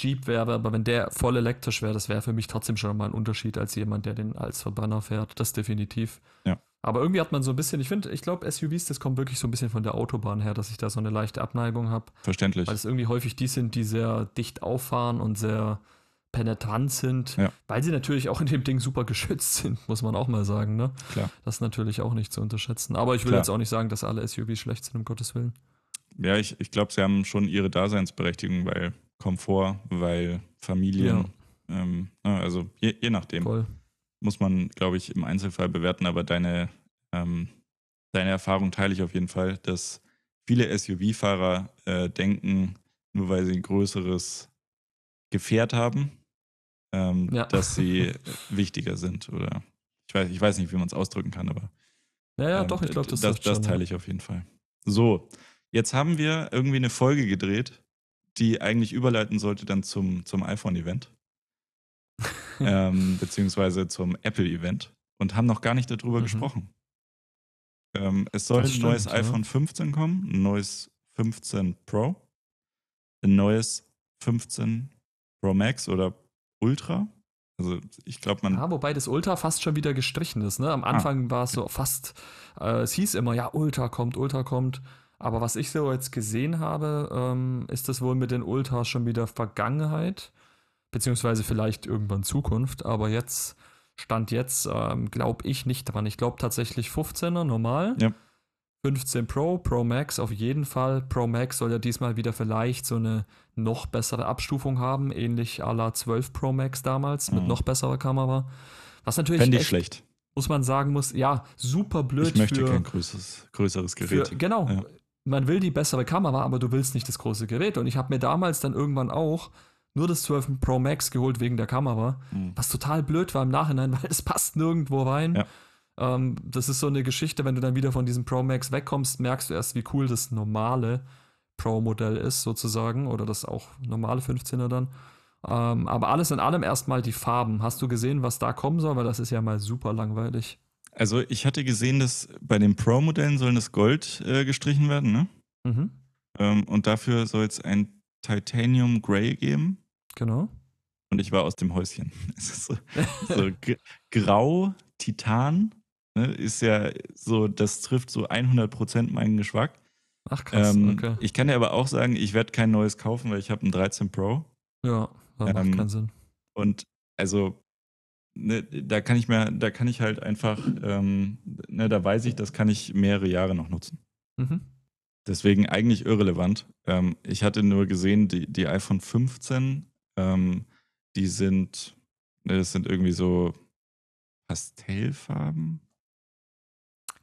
Jeep wäre, aber wenn der voll elektrisch wäre, das wäre für mich trotzdem schon mal ein Unterschied als jemand, der den als Verbrenner fährt. Das definitiv. Ja. Aber irgendwie hat man so ein bisschen, ich finde, ich glaube, SUVs, das kommt wirklich so ein bisschen von der Autobahn her, dass ich da so eine leichte Abneigung habe. Verständlich. Weil es irgendwie häufig die sind, die sehr dicht auffahren und sehr penetrant sind, Ja. weil sie natürlich auch in dem Ding super geschützt sind, muss man auch mal sagen, ne? Klar. Das ist natürlich auch nicht zu unterschätzen. Aber ich will Klar. jetzt auch nicht sagen, dass alle SUVs schlecht sind, um Gottes Willen. Ja, ich, ich glaube, sie haben schon ihre Daseinsberechtigung, weil Komfort, weil Familien, Ähm, also je, je nachdem. Voll. Muss man, glaube ich, im Einzelfall bewerten, aber deine, ähm, deine Erfahrung teile ich auf jeden Fall, dass viele SUV-Fahrer äh, denken, nur weil sie ein größeres Gefährt haben, ähm, ja. dass sie wichtiger sind. Oder ich weiß, ich weiß nicht, wie man es ausdrücken kann, aber. Ja, ja, ähm, doch, ich glaube, das, das, das teile ich auf jeden Fall. So, jetzt haben wir irgendwie eine Folge gedreht, die eigentlich überleiten sollte dann zum, zum iPhone-Event. ähm, beziehungsweise zum Apple-Event und haben noch gar nicht darüber mhm. gesprochen. Ähm, es soll stimmt, ein neues ja. iPhone 15 kommen, ein neues 15 Pro, ein neues 15 Pro Max oder Ultra. Also ich glaube, man. Ja, wobei das Ultra fast schon wieder gestrichen ist. Ne? Am ah, Anfang ah. war es so fast, äh, es hieß immer, ja, Ultra kommt, Ultra kommt. Aber was ich so jetzt gesehen habe, ähm, ist das wohl mit den Ultras schon wieder Vergangenheit, beziehungsweise vielleicht irgendwann Zukunft. Aber jetzt, Stand jetzt, ähm, glaube ich nicht dran. Ich glaube tatsächlich 15er normal. Ja. 15 Pro, Pro Max auf jeden Fall. Pro Max soll ja diesmal wieder vielleicht so eine noch bessere Abstufung haben, ähnlich à la 12 Pro Max damals mhm. mit noch besserer Kamera. Was natürlich Fände ich schlecht. Muss man sagen muss, ja, super blöd. Ich möchte für, kein größeres, größeres Gerät. Für, genau. Ja. Man will die bessere Kamera, aber du willst nicht das große Gerät. Und ich habe mir damals dann irgendwann auch nur das 12 Pro Max geholt wegen der Kamera, mhm. was total blöd war im Nachhinein, weil es passt nirgendwo rein. Ja. Ähm, das ist so eine Geschichte, wenn du dann wieder von diesem Pro Max wegkommst, merkst du erst, wie cool das normale Pro-Modell ist, sozusagen, oder das auch normale 15er dann. Ähm, aber alles in allem erstmal die Farben. Hast du gesehen, was da kommen soll? Weil das ist ja mal super langweilig. Also ich hatte gesehen, dass bei den Pro-Modellen sollen das Gold äh, gestrichen werden, ne? Mhm. Ähm, und dafür soll es ein Titanium Grey geben. Genau. Und ich war aus dem Häuschen. Es ist so, so grau, Titan Ne, ist ja so, das trifft so 100% meinen Geschmack. Ach krass, ähm, okay. Ich kann dir aber auch sagen, ich werde kein neues kaufen, weil ich habe ein 13 Pro. Ja, das ähm, macht keinen Sinn. Und also, ne, da kann ich mir, da kann ich halt einfach, ähm, ne, da weiß ich, das kann ich mehrere Jahre noch nutzen. Mhm. Deswegen eigentlich irrelevant. Ähm, ich hatte nur gesehen, die, die iPhone 15, ähm, die sind, ne, das sind irgendwie so Pastellfarben.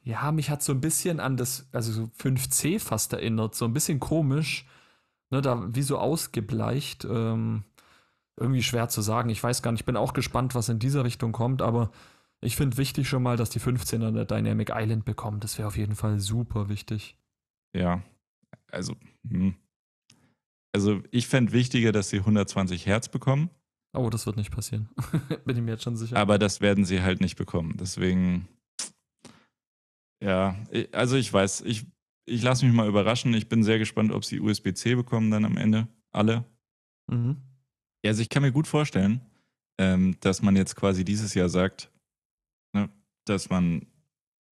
Ja, mich hat so ein bisschen an das, also so 5C fast erinnert, so ein bisschen komisch, ne, da wie so ausgebleicht. Ähm, irgendwie schwer zu sagen. Ich weiß gar nicht, ich bin auch gespannt, was in dieser Richtung kommt, aber ich finde wichtig schon mal, dass die 15er eine Dynamic Island bekommen. Das wäre auf jeden Fall super wichtig. Ja, also, hm. also ich fände wichtiger, dass sie 120 Hertz bekommen. Oh, das wird nicht passieren. bin ich mir jetzt schon sicher. Aber das werden sie halt nicht bekommen. Deswegen ja, also ich weiß, ich, ich lasse mich mal überraschen. Ich bin sehr gespannt, ob sie USB-C bekommen dann am Ende. Alle. Mhm. Ja, also ich kann mir gut vorstellen, ähm, dass man jetzt quasi dieses Jahr sagt, ne, dass man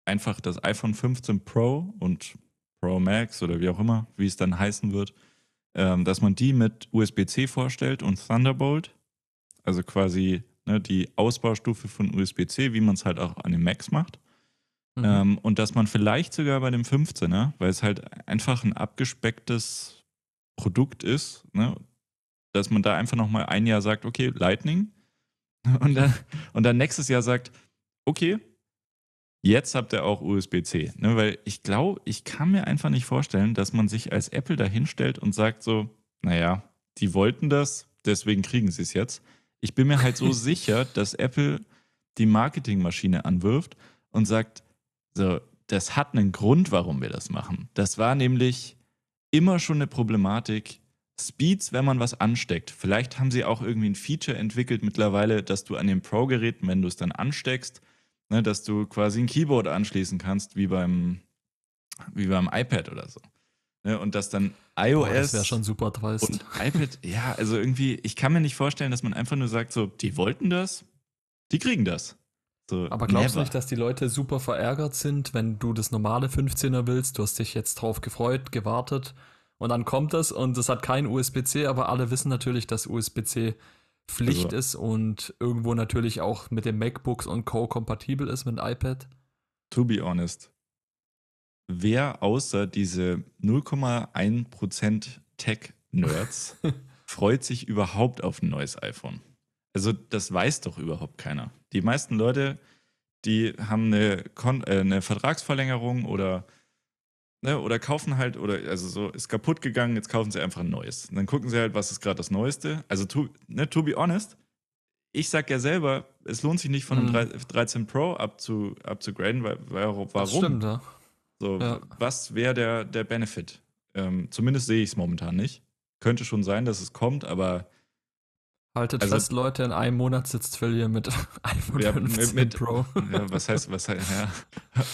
einfach das iPhone 15 Pro und Pro Max oder wie auch immer, wie es dann heißen wird, ähm, dass man die mit USB-C vorstellt und Thunderbolt, also quasi ne, die Ausbaustufe von USB-C, wie man es halt auch an den Macs macht. Mhm. Ähm, und dass man vielleicht sogar bei dem 15er, weil es halt einfach ein abgespecktes Produkt ist, ne, dass man da einfach nochmal ein Jahr sagt, okay, Lightning. Und dann, und dann nächstes Jahr sagt, okay, jetzt habt ihr auch USB-C. Ne, weil ich glaube, ich kann mir einfach nicht vorstellen, dass man sich als Apple da hinstellt und sagt so, naja, die wollten das, deswegen kriegen sie es jetzt. Ich bin mir halt so sicher, dass Apple die Marketingmaschine anwirft und sagt, so, das hat einen Grund, warum wir das machen. Das war nämlich immer schon eine Problematik. Speeds, wenn man was ansteckt. Vielleicht haben sie auch irgendwie ein Feature entwickelt mittlerweile, dass du an den Pro-Geräten, wenn du es dann ansteckst, ne, dass du quasi ein Keyboard anschließen kannst, wie beim, wie beim iPad oder so. Ne, und dass dann iOS. Boah, das wäre schon super dreist. Und iPad, ja, also irgendwie, ich kann mir nicht vorstellen, dass man einfach nur sagt, so, die wollten das, die kriegen das. So, Aber glaubst du nicht, dass die Leute super verärgert sind, wenn du das normale 15er willst? Du hast dich jetzt drauf gefreut, gewartet und dann kommt es und es hat kein USB-C, aber alle wissen natürlich, dass USB-C Pflicht also. ist und irgendwo natürlich auch mit den MacBooks und Co. kompatibel ist mit dem iPad. To be honest, wer außer diese 0,1% Tech-Nerds freut sich überhaupt auf ein neues iPhone? Also, das weiß doch überhaupt keiner. Die meisten Leute, die haben eine, Kon äh, eine Vertragsverlängerung oder, ne, oder kaufen halt, oder also so, ist kaputt gegangen, jetzt kaufen sie einfach ein neues. Und dann gucken sie halt, was ist gerade das Neueste. Also, to, ne, to be honest, ich sag ja selber, es lohnt sich nicht von einem Mhm. 13 Pro abzu, abzugraden, weil, weil warum? Das stimmt, ja. So, Ja. was wäre der, der Benefit? Ähm, zumindest sehe ich es momentan nicht. Könnte schon sein, dass es kommt, aber Haltet Also- fest, Leute, in einem Monat sitzt Phil hier mit iPhone Ja, 15 mit- Pro. ja, was heißt, was heißt, ja.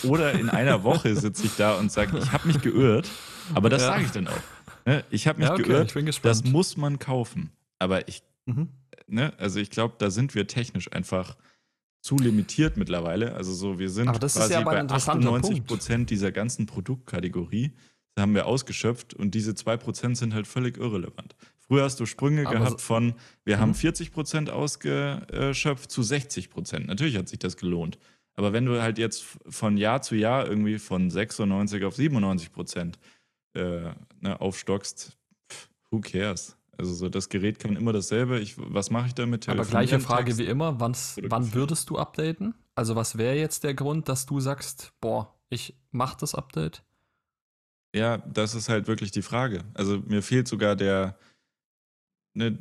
Oder in einer Woche sitze ich da und sage, ich habe mich geirrt, aber das Ja. sage ich dann auch. Ne? Ich habe mich Ja, okay, geirrt, das muss man kaufen. Aber ich, Mhm. ne, also ich glaube, da sind wir technisch einfach zu limitiert mittlerweile. Also so, wir sind Aber das ist quasi ja bei interessanter 98 Punkt. Prozent dieser ganzen Produktkategorie haben wir ausgeschöpft und diese 2% sind halt völlig irrelevant. Früher hast du Sprünge Aber gehabt von, wir haben Mhm. 40% ausgeschöpft zu 60%. Natürlich hat sich das gelohnt. Aber wenn du halt jetzt von Jahr zu Jahr irgendwie von 96 auf 97 Prozent äh, ne, aufstockst, who cares? Also so das Gerät kann immer dasselbe. Ich, was mache ich damit? Aber gleiche Frage Text? wie immer, wann's, wann würdest du updaten? Also was wäre jetzt der Grund, dass du sagst, boah, ich mach das Update? Ja, das ist halt wirklich die Frage. Also mir fehlt sogar der, ne,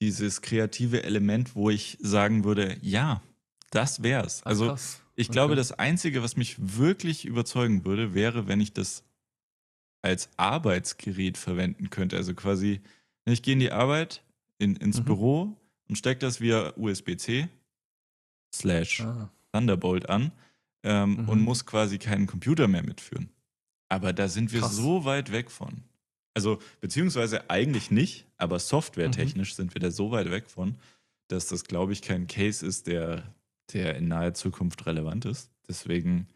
dieses kreative Element, wo ich sagen würde, ja, das wär's. Ach, Also krass. ich Okay. glaube, das Einzige, was mich wirklich überzeugen würde, wäre, wenn ich das als Arbeitsgerät verwenden könnte. Also quasi, ich gehe in die Arbeit, in, ins Mhm. Büro und stecke das via USB-C slash Ah, Thunderbolt an ähm, Mhm. und muss quasi keinen Computer mehr mitführen. Aber da sind wir Krass. so weit weg von. Also, beziehungsweise eigentlich nicht, aber Mhm. softwaretechnisch sind wir da so weit weg von, dass das, glaube ich, kein Case ist, der, der in naher Zukunft relevant ist. Deswegen,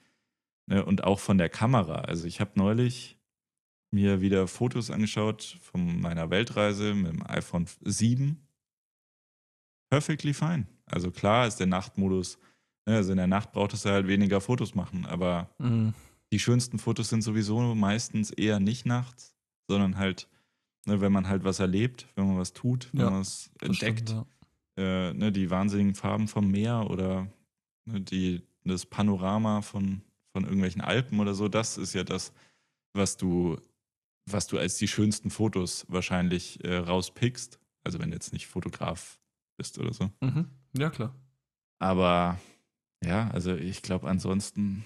ne, und auch von der Kamera. Also, ich habe neulich mir wieder Fotos angeschaut von meiner Weltreise mit dem iPhone 7. Perfectly fine. Also, klar ist der Nachtmodus, ne, also in der Nacht brauchtest du halt weniger Fotos machen, aber mhm. die schönsten Fotos sind sowieso meistens eher nicht nachts, sondern halt, ne, wenn man halt was erlebt, wenn man was tut, wenn Ja, man was entdeckt, stimmt, äh, ne, die wahnsinnigen Farben vom Meer oder ne, die, das Panorama von, von irgendwelchen Alpen oder so, das ist ja das, was du, was du als die schönsten Fotos wahrscheinlich äh, rauspickst. Also wenn du jetzt nicht Fotograf bist oder so. ja. Mhm. ja, klar. Aber ja, also ich glaube ansonsten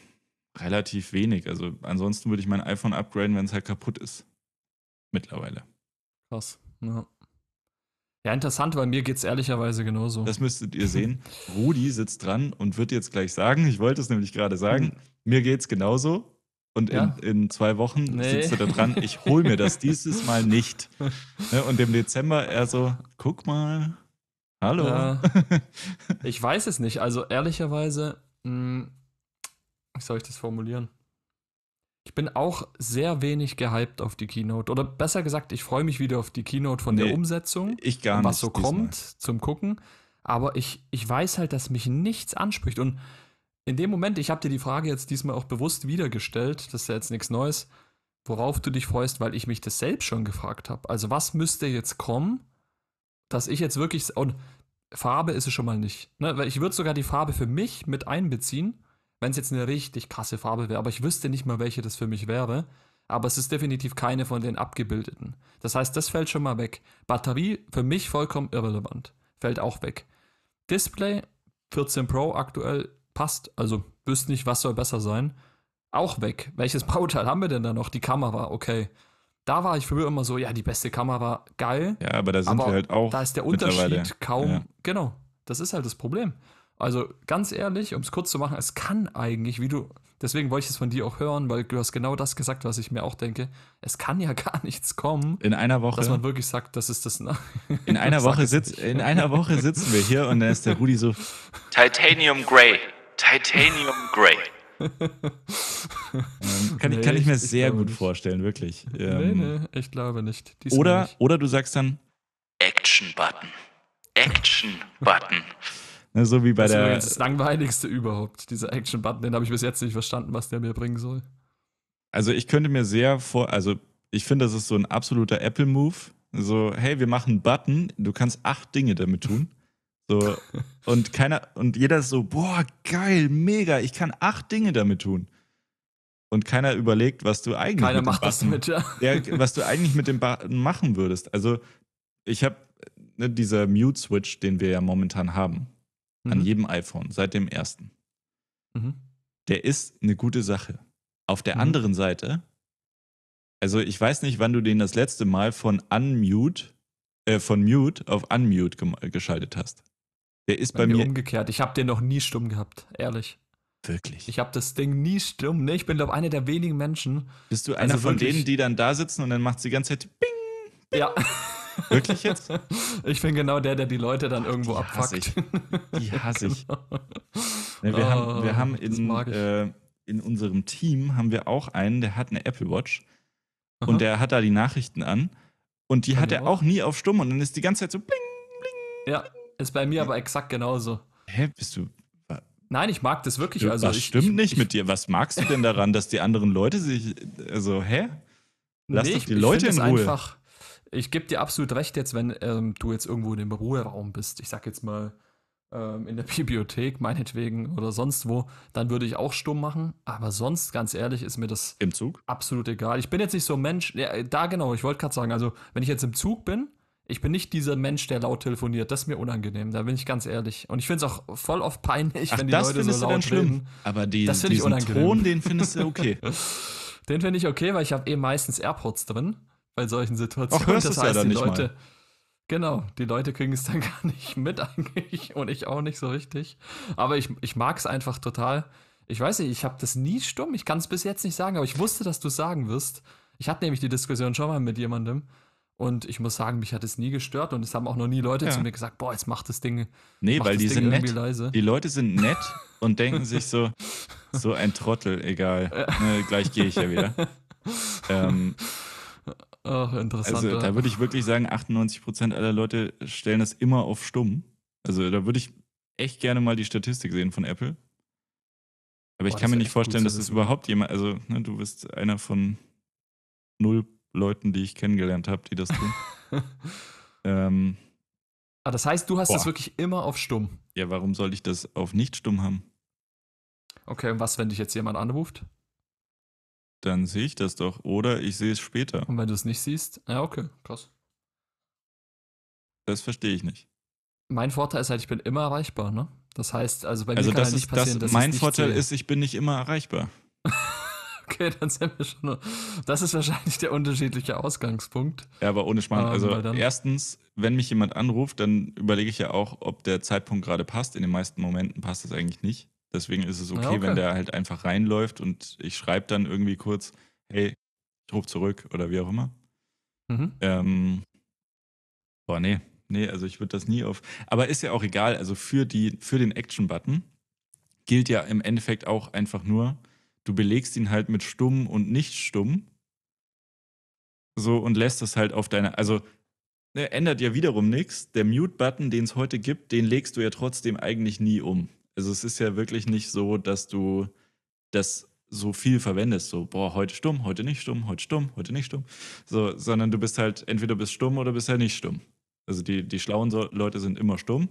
relativ wenig. Also ansonsten würde ich mein iPhone upgraden, wenn es halt kaputt ist. Mittlerweile. Krass. Ja. ja, interessant, weil mir geht es ehrlicherweise genauso. Das müsstet ihr sehen. Rudi sitzt dran und wird jetzt gleich sagen, ich wollte es nämlich gerade sagen, mir geht's genauso. Und Mhm. Ja? in, in zwei Wochen Nee. sitzt er da dran, ich hole mir das dieses Mal nicht. Ne, Und im Dezember er so, guck mal, hallo. Ja. Ich weiß es nicht. Also ehrlicherweise, mh, wie soll ich das formulieren? Ich bin auch sehr wenig gehypt auf die Keynote. Oder besser gesagt, ich freue mich wieder auf die Keynote von Nee, der Umsetzung, ich gar nicht. was so diesmal. kommt zum Gucken. Aber ich, ich weiß halt, dass mich nichts anspricht. Und in dem Moment, ich habe dir die Frage jetzt diesmal auch bewusst wiedergestellt, das ist ja jetzt nichts Neues, worauf du dich freust, weil ich mich das selbst schon gefragt habe. Also was müsste jetzt kommen, dass ich jetzt wirklich, und Farbe ist es schon mal nicht, ne? weil ich würde sogar die Farbe für mich mit einbeziehen, wenn es jetzt eine richtig krasse Farbe wäre, aber ich wüsste nicht mal, welche das für mich wäre. Aber es ist definitiv keine von den abgebildeten. Das heißt, das fällt schon mal weg. Batterie für mich vollkommen irrelevant. Fällt auch weg. Display 14 Pro aktuell passt. Also wüsste nicht, was soll besser sein. Auch weg. Welches Bauteil haben wir denn da noch? Die Kamera, okay. Da war ich früher immer so, ja, die beste Kamera, geil. Ja, aber da sind Aber wir halt auch. Da ist der Unterschied kaum. ja. Genau. Das ist halt das Problem. Also ganz ehrlich, um es kurz zu machen, es kann eigentlich, wie du, deswegen wollte ich es von dir auch hören, weil du hast genau das gesagt, was ich mir auch denke. Es kann ja gar nichts kommen, In einer Woche. dass man wirklich sagt, das ist das. In einer Woche nicht. in einer Woche sitzen wir hier und dann ist der Rudi so, Titanium Grey. Titanium Grey. ähm, kann, ich, Nee, kann ich mir ich- ich sehr gut nicht. vorstellen, wirklich. nee, Ähm, nee, ich glaube nicht. Diesmal Oder, nicht. oder du sagst dann, Action Button. Action Button. Ne, so wie bei das ist der, übrigens das langweiligste überhaupt, dieser Action-Button, den habe ich bis jetzt nicht verstanden, was der mir bringen soll. also ich könnte mir sehr vor, also ich finde, das ist so ein absoluter Apple-Move. So, hey, wir machen einen Button, du kannst acht Dinge damit tun. So, und keiner, und jeder ist so, boah, geil, mega, ich kann acht Dinge damit tun. Und keiner überlegt, was du eigentlich Keiner mit dem macht das Button- damit, ja. ja, was du eigentlich mit dem Button machen würdest. Also, ich habe ne, dieser Mute-Switch, den wir ja momentan haben, an Mhm. jedem iPhone, seit dem ersten, Mhm. der ist eine gute Sache. Auf der Mhm. anderen Seite, also ich weiß nicht, wann du den das letzte Mal von Unmute, äh, von Mute auf Unmute gem- geschaltet hast. Der ist Bei, bei, mir mir umgekehrt. Ich habe den noch nie stumm gehabt, ehrlich. wirklich. Ich habe das Ding nie stumm. Ne, ich bin, glaube einer der wenigen Menschen. Bist du einer also von wirklich- denen, die dann da sitzen und dann macht die ganze Zeit Bing? Ja. Wirklich jetzt? Ich bin genau der, der die Leute dann irgendwo die abfuckt. Die hasse ich. Genau. Ne, wir, haben, wir Oh, haben in, äh, in unserem Team haben wir auch einen, der hat eine Apple Watch Aha. und der hat da die Nachrichten an und die hat er auch. auch nie auf stumm und dann ist die ganze Zeit so bling. ja, ist bei mir aber exakt genauso. Hä, bist du Nein, ich mag das wirklich. Also was ich, stimmt ich, nicht ich, mit dir? Was magst du denn daran, dass die anderen Leute sich also hä? Lass nee, doch die ich Leute in Ruhe. Einfach, ich gebe dir absolut recht jetzt, wenn ähm, du jetzt irgendwo in dem Ruheraum bist. Ich sag jetzt mal ähm, in der Bibliothek meinetwegen oder sonst wo, dann würde ich auch stumm machen. Aber sonst, ganz ehrlich, ist mir das Im Zug? absolut egal. Ich bin jetzt nicht so ein Mensch, ja, da genau, ich wollte gerade sagen, also wenn ich jetzt im Zug bin, ich bin nicht dieser Mensch, der laut telefoniert. Das ist mir unangenehm, da bin ich ganz ehrlich. Und ich finde es auch voll oft peinlich, Ach, wenn die das Leute findest so du dann laut schlimm. reden. Aber die, Das ich diesen unangenehm. Ton, den findest du okay. Den finde ich okay, weil ich habe eh meistens AirPods drin bei solchen Situationen. Ach, hörst du's ja dann die nicht Leute, mal. genau, die Leute kriegen es dann gar nicht mit eigentlich und ich auch nicht so richtig. Aber ich, ich mag es einfach total. Ich weiß nicht, ich habe das nie stumm. Ich kann es bis jetzt nicht sagen, aber ich wusste, dass du es sagen wirst. Ich hatte nämlich die Diskussion schon mal mit jemandem und ich muss sagen, mich hat es nie gestört und es haben auch noch nie Leute Ja. zu mir gesagt, boah, jetzt macht das Ding, Nee, weil das die Ding sind irgendwie nett. leise. Die Leute sind nett und denken sich so, so ein Trottel, egal. Ne, gleich gehe ich ja wieder. Ähm, Ach, interessant. also da würde ich wirklich sagen, 98% aller Leute stellen das immer auf stumm. Also da würde ich echt gerne mal die Statistik sehen von Apple. Aber ich Boah, kann das mir nicht vorstellen, dass es überhaupt jemand, also ne, du bist einer von null Leuten, die ich kennengelernt habe, die das tun. ähm, ah, das heißt, du hast Boah. das wirklich immer auf stumm. ja, warum soll ich das auf nicht stumm haben? Okay, und was, wenn dich jetzt jemand anruft? Dann sehe ich das doch. Oder ich sehe es später. Und wenn du es nicht siehst? Ja, okay, krass. Das verstehe ich nicht. Mein Vorteil ist halt, ich bin immer erreichbar, ne? Das heißt, also bei Also mir kann das ist nicht passieren, das, dass mein Vorteil sehe. ist, ich bin nicht immer erreichbar. Okay, dann sind wir schon. Das ist wahrscheinlich der unterschiedliche Ausgangspunkt. Ja, aber ohne Schmarrn. Ähm, also erstens, wenn mich jemand anruft, dann überlege ich ja auch, ob der Zeitpunkt gerade passt. In den meisten Momenten passt es eigentlich nicht. Deswegen ist es okay, Ja, okay. wenn der halt einfach reinläuft und ich schreibe dann irgendwie kurz, hey, ich rufe zurück oder wie auch immer. Mhm. Ähm, boah, nee. Nee, also ich würde das nie auf. Aber ist ja auch egal. Also für, die, für den Action-Button gilt ja im Endeffekt auch einfach nur, du belegst ihn halt mit stumm und nicht stumm. So und lässt es halt auf deine. Also ne, ändert ja wiederum nichts. Der Mute-Button, den es heute gibt, den legst du ja trotzdem eigentlich nie um. Also es ist ja wirklich nicht so, dass du das so viel verwendest. So, boah, heute stumm, heute nicht stumm, heute stumm, heute nicht stumm. So, sondern du bist halt, entweder bist stumm oder bist halt nicht stumm. Also die, die schlauen so Leute sind immer stumm.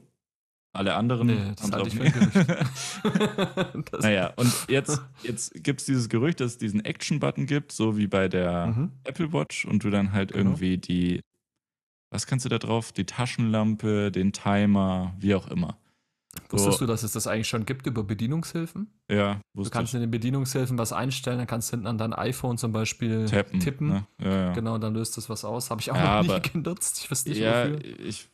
Alle anderen Nee, das halte ich für naja, und jetzt, jetzt gibt es dieses Gerücht, dass es diesen Action-Button gibt, so wie bei der Mhm. Apple Watch und du dann halt Genau. irgendwie die, was kannst du da drauf? Die Taschenlampe, den Timer, wie auch immer. Wusstest So, du, dass es das eigentlich schon gibt über Bedienungshilfen? ja, Du wusste kannst ich. in den Bedienungshilfen was einstellen, dann kannst du hinten an dein iPhone zum Beispiel tappen. tippen. Ne? Ja, ja. Genau, dann löst das was aus. Habe ich auch Ja, noch nie genutzt. Ich weiß nicht ja, wofür. ich,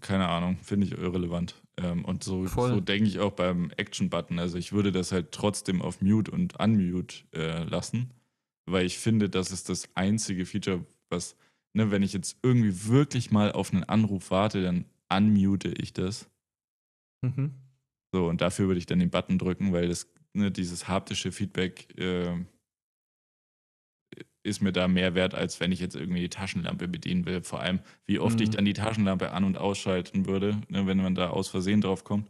keine Ahnung, finde ich irrelevant. Ähm, und so, so denke ich auch beim Action-Button. Also ich würde das halt trotzdem auf Mute und Unmute äh, lassen, weil ich finde, das ist das einzige Feature, was, ne, wenn ich jetzt irgendwie wirklich mal auf einen Anruf warte, dann unmute ich das. Mhm. So, und dafür würde ich dann den Button drücken, weil das, ne, dieses haptische Feedback äh, ist mir da mehr wert, als wenn ich jetzt irgendwie die Taschenlampe bedienen will. Vor allem, wie oft ich Mhm. dann die Taschenlampe an- und ausschalten würde, ne, wenn man da aus Versehen drauf kommt.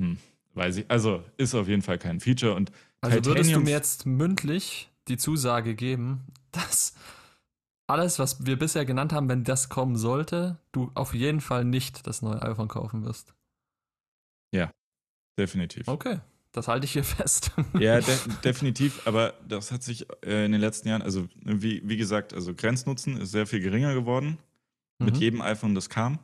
Hm, weiß ich. Also, ist auf jeden Fall kein Feature. Und Also würdest du mir jetzt mündlich die Zusage geben, dass alles, was wir bisher genannt haben, wenn das kommen sollte, du auf jeden Fall nicht das neue iPhone kaufen wirst. Definitiv. Okay, das halte ich hier fest. Ja, de definitiv, aber das hat sich äh, in den letzten Jahren, also wie, wie gesagt, also Grenznutzen ist sehr viel geringer geworden mit Mhm. jedem iPhone, das kam.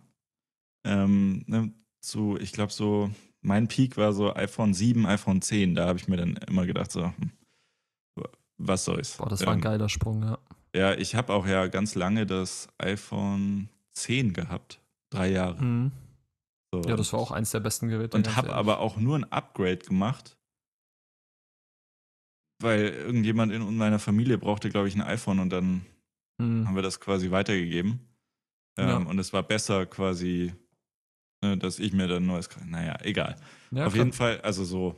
Ähm, ne, zu, ich glaube, so, mein Peak war so iPhone 7, iPhone 10. Da habe ich mir dann immer gedacht, so, hm, was soll's. Boah, das war ein Ähm, geiler Sprung, ja. Ja, ich habe auch ja ganz lange das iPhone 10 gehabt. Drei Jahre. Mhm. So. Ja, das war auch eins der besten Geräte. Und habe aber auch nur ein Upgrade gemacht, weil irgendjemand in meiner Familie brauchte, glaube ich, ein iPhone und dann Mhm. haben wir das quasi weitergegeben. Ähm, Ja. Und es war besser quasi, ne, dass ich mir dann ein neues. Naja, egal. Ja, Auf klar. jeden Fall, also so.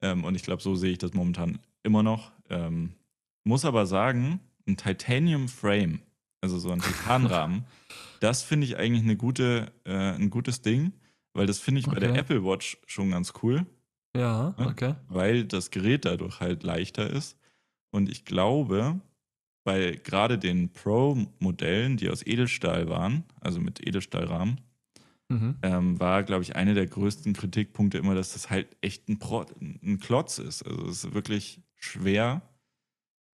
Ähm, und ich glaube, so sehe ich das momentan immer noch. Ähm, muss aber sagen, ein Titanium Frame, also so ein Titanrahmen, das finde ich eigentlich eine gute, äh, ein gutes Ding, weil das finde ich bei der Okay. Apple Watch schon ganz cool Ja, Ja. okay. weil das Gerät dadurch halt leichter ist. Und ich glaube, bei gerade den Pro-Modellen, die aus Edelstahl waren, also mit Edelstahlrahmen, Mhm. ähm, war, glaube ich, einer der größten Kritikpunkte immer, dass das halt echt ein, Pro ein Klotz ist. Also es ist wirklich schwer,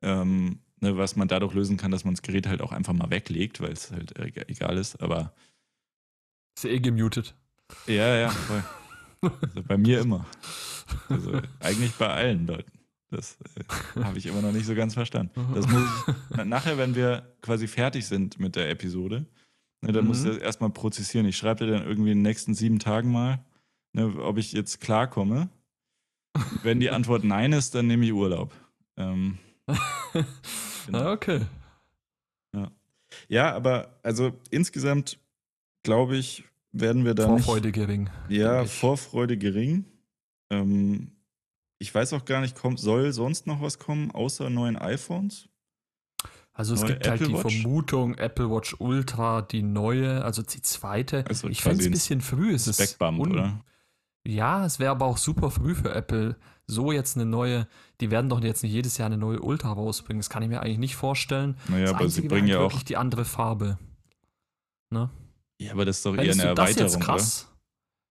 ähm, ne, was man dadurch lösen kann, dass man das Gerät halt auch einfach mal weglegt, weil es halt äh, egal ist. Aber Ist ja eh gemutet. Ja, ja, voll. Also bei mir immer. Also eigentlich bei allen Leuten. Das äh, habe ich immer noch nicht so ganz verstanden. Das muss ich, na- nachher, wenn wir quasi fertig sind mit der Episode, ne, dann muss Mhm. ich das erstmal prozessieren. Ich schreibe dir dann irgendwie in den nächsten sieben Tagen mal, ne, ob ich jetzt klarkomme. Wenn die Antwort nein ist, dann nehme ich Urlaub. Ähm, genau. Ah, okay. Ja, aber also insgesamt glaube ich, werden wir da. Vorfreude gering. Ja. Vorfreude gering. Ähm, ich weiß auch gar nicht, kommt, soll sonst noch was kommen, außer neuen iPhones? Also es Neue gibt halt Apple die Watch? Vermutung, Apple Watch Ultra, die neue, also die zweite. Also ich fände es ein bisschen früh. Es ist oder? Ja, es wäre aber auch super früh für Apple. So jetzt eine neue, die werden doch jetzt nicht jedes Jahr eine neue Ultra rausbringen. Das kann ich mir eigentlich nicht vorstellen. Naja, das aber sie bringen ja halt auch. wirklich die andere Farbe. Ne? Ja, aber das ist doch eher Fändest eine du das Erweiterung, jetzt krass?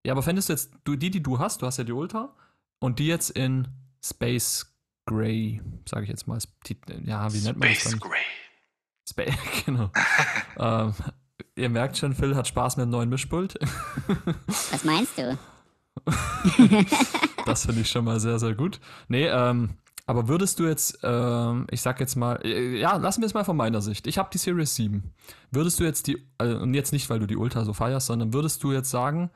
Ja, aber fändest du jetzt, du, die, die du hast, du hast ja die Ultra und die jetzt in Space Gray, sage ich jetzt mal. Ja, wie nennt man das Space? Gray. Space, genau. ähm, ihr merkt schon, Phil hat Spaß mit dem neuen Mischpult. Was meinst du? Das finde ich schon mal sehr, sehr gut. Nee, ähm, aber würdest du jetzt, ähm, ich sag jetzt mal, äh, ja, lassen wir es mal von meiner Sicht. Ich habe die Series 7. Würdest du jetzt die, äh, und jetzt nicht, weil du die Ultra so feierst, sondern würdest du jetzt sagen,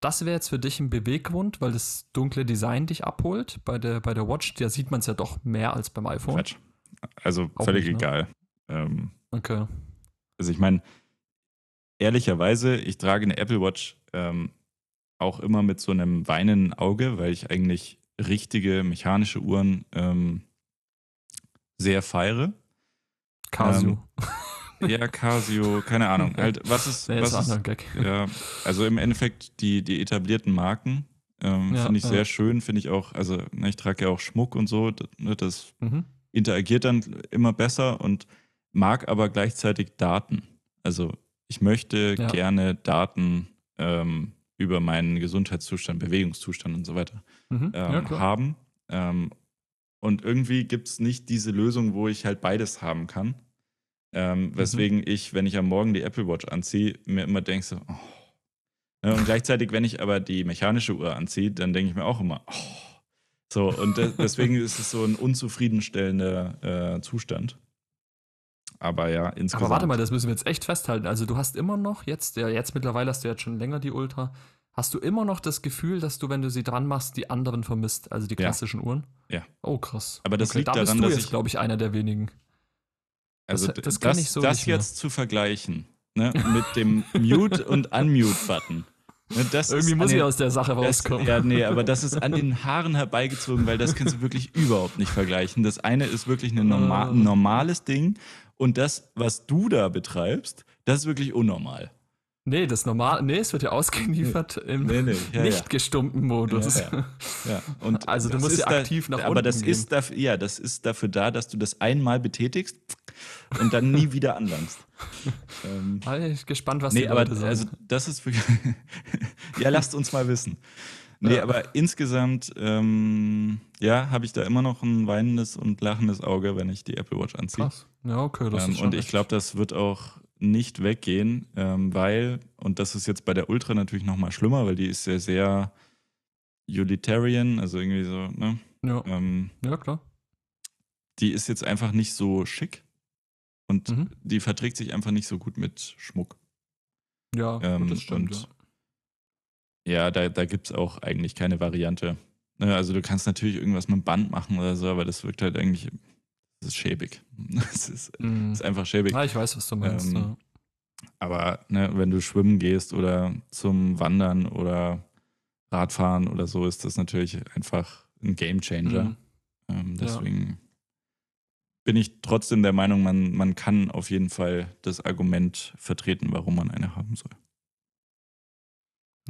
das wäre jetzt für dich ein Beweggrund, weil das dunkle Design dich abholt? Bei der, bei der Watch, da sieht man es ja doch mehr als beim iPhone. Quatsch. Also Auch völlig nicht, ne? egal. Ähm, Okay. also ich meine, ehrlicherweise, ich trage eine Apple Watch ähm, auch immer mit so einem weinenden Auge, weil ich eigentlich richtige mechanische Uhren ähm, sehr feiere. Casio. Ja, Casio, keine Ahnung. Halt, was ist, nee, was ist Gag. Ja, also im Endeffekt die, die etablierten Marken ähm, Ja, finde ich ja. sehr schön, finde ich auch, also ne, ich trage ja auch Schmuck und so, das, ne, das Mhm. interagiert dann immer besser und mag aber gleichzeitig Daten. Also ich möchte Ja. gerne Daten ähm, über meinen Gesundheitszustand, Bewegungszustand und so weiter Mhm. ähm, ja, haben. Ähm, und irgendwie gibt es nicht diese Lösung, wo ich halt beides haben kann. Mhm. Ähm, weswegen ich, wenn ich am Morgen die Apple Watch anziehe, mir immer denke so, oh. Ja, und gleichzeitig, wenn ich aber die mechanische Uhr anziehe, dann denke ich mir auch immer, oh. So, und de deswegen ist es so ein unzufriedenstellender äh, Zustand. Aber ja, insgesamt. Aber warte mal, das müssen wir jetzt echt festhalten. Also du hast immer noch jetzt, ja, jetzt mittlerweile hast du jetzt schon länger die Ultra, hast du immer noch das Gefühl, dass du, wenn du sie dran machst, die anderen vermisst, also die Ja. klassischen Uhren? Ja. Oh, krass. Aber das liegt da bist daran, du dass jetzt, ich- glaube ich, einer der wenigen. Also Das- das das, kann ich so das jetzt zu vergleichen ne, mit dem Mute- und Unmute-Button. Ne, das Irgendwie muss ich aus der Sache das, rauskommen. Ja, nee, aber das ist an den Haaren herbeigezogen, weil das kannst du wirklich überhaupt nicht vergleichen. Das eine ist wirklich eine norma Ah. ein normales Ding und das, was du da betreibst, das ist wirklich unnormal. Nee, das normal, nee, es wird ja ausgeliefert im Nee, nee, ja, nicht ja. gestummten Modus. Ja, und Also du musst ja aktiv nach Aber unten das gehen. ist dafür, ja, das ist dafür da, dass du das einmal betätigst und dann nie wieder anlangst. ähm, Bin ich gespannt, was die nee, aber Leute sagen. also das ist wirklich. ja, lasst uns mal wissen. Nee, aber insgesamt, ähm, ja, habe ich da immer noch ein weinendes und lachendes Auge, wenn ich die Apple Watch anziehe. Krass. Ja, okay, das Ähm, ist schon und ich glaube, das wird auch nicht weggehen, ähm, weil, und das ist jetzt bei der Ultra natürlich nochmal schlimmer, weil die ist ja sehr utilitarian, also irgendwie so, ne? Ja, Ähm, ja klar. die ist jetzt einfach nicht so schick und Mhm. die verträgt sich einfach nicht so gut mit Schmuck. Ja, Ähm, das stimmt. und- ja. Ja, da, da gibt es auch eigentlich keine Variante. Ne, Also du kannst natürlich irgendwas mit dem Band machen oder so, aber das wirkt halt eigentlich, das ist schäbig. Es ist, Mhm. ist einfach schäbig. Ah, ich weiß, was du meinst. Ähm, ja. Aber ne, wenn du schwimmen gehst oder zum Wandern oder Radfahren oder so, ist das natürlich einfach ein Game Changer. Mhm. Ähm, Ja. deswegen bin ich trotzdem der Meinung, man, man kann auf jeden Fall das Argument vertreten, warum man eine haben soll.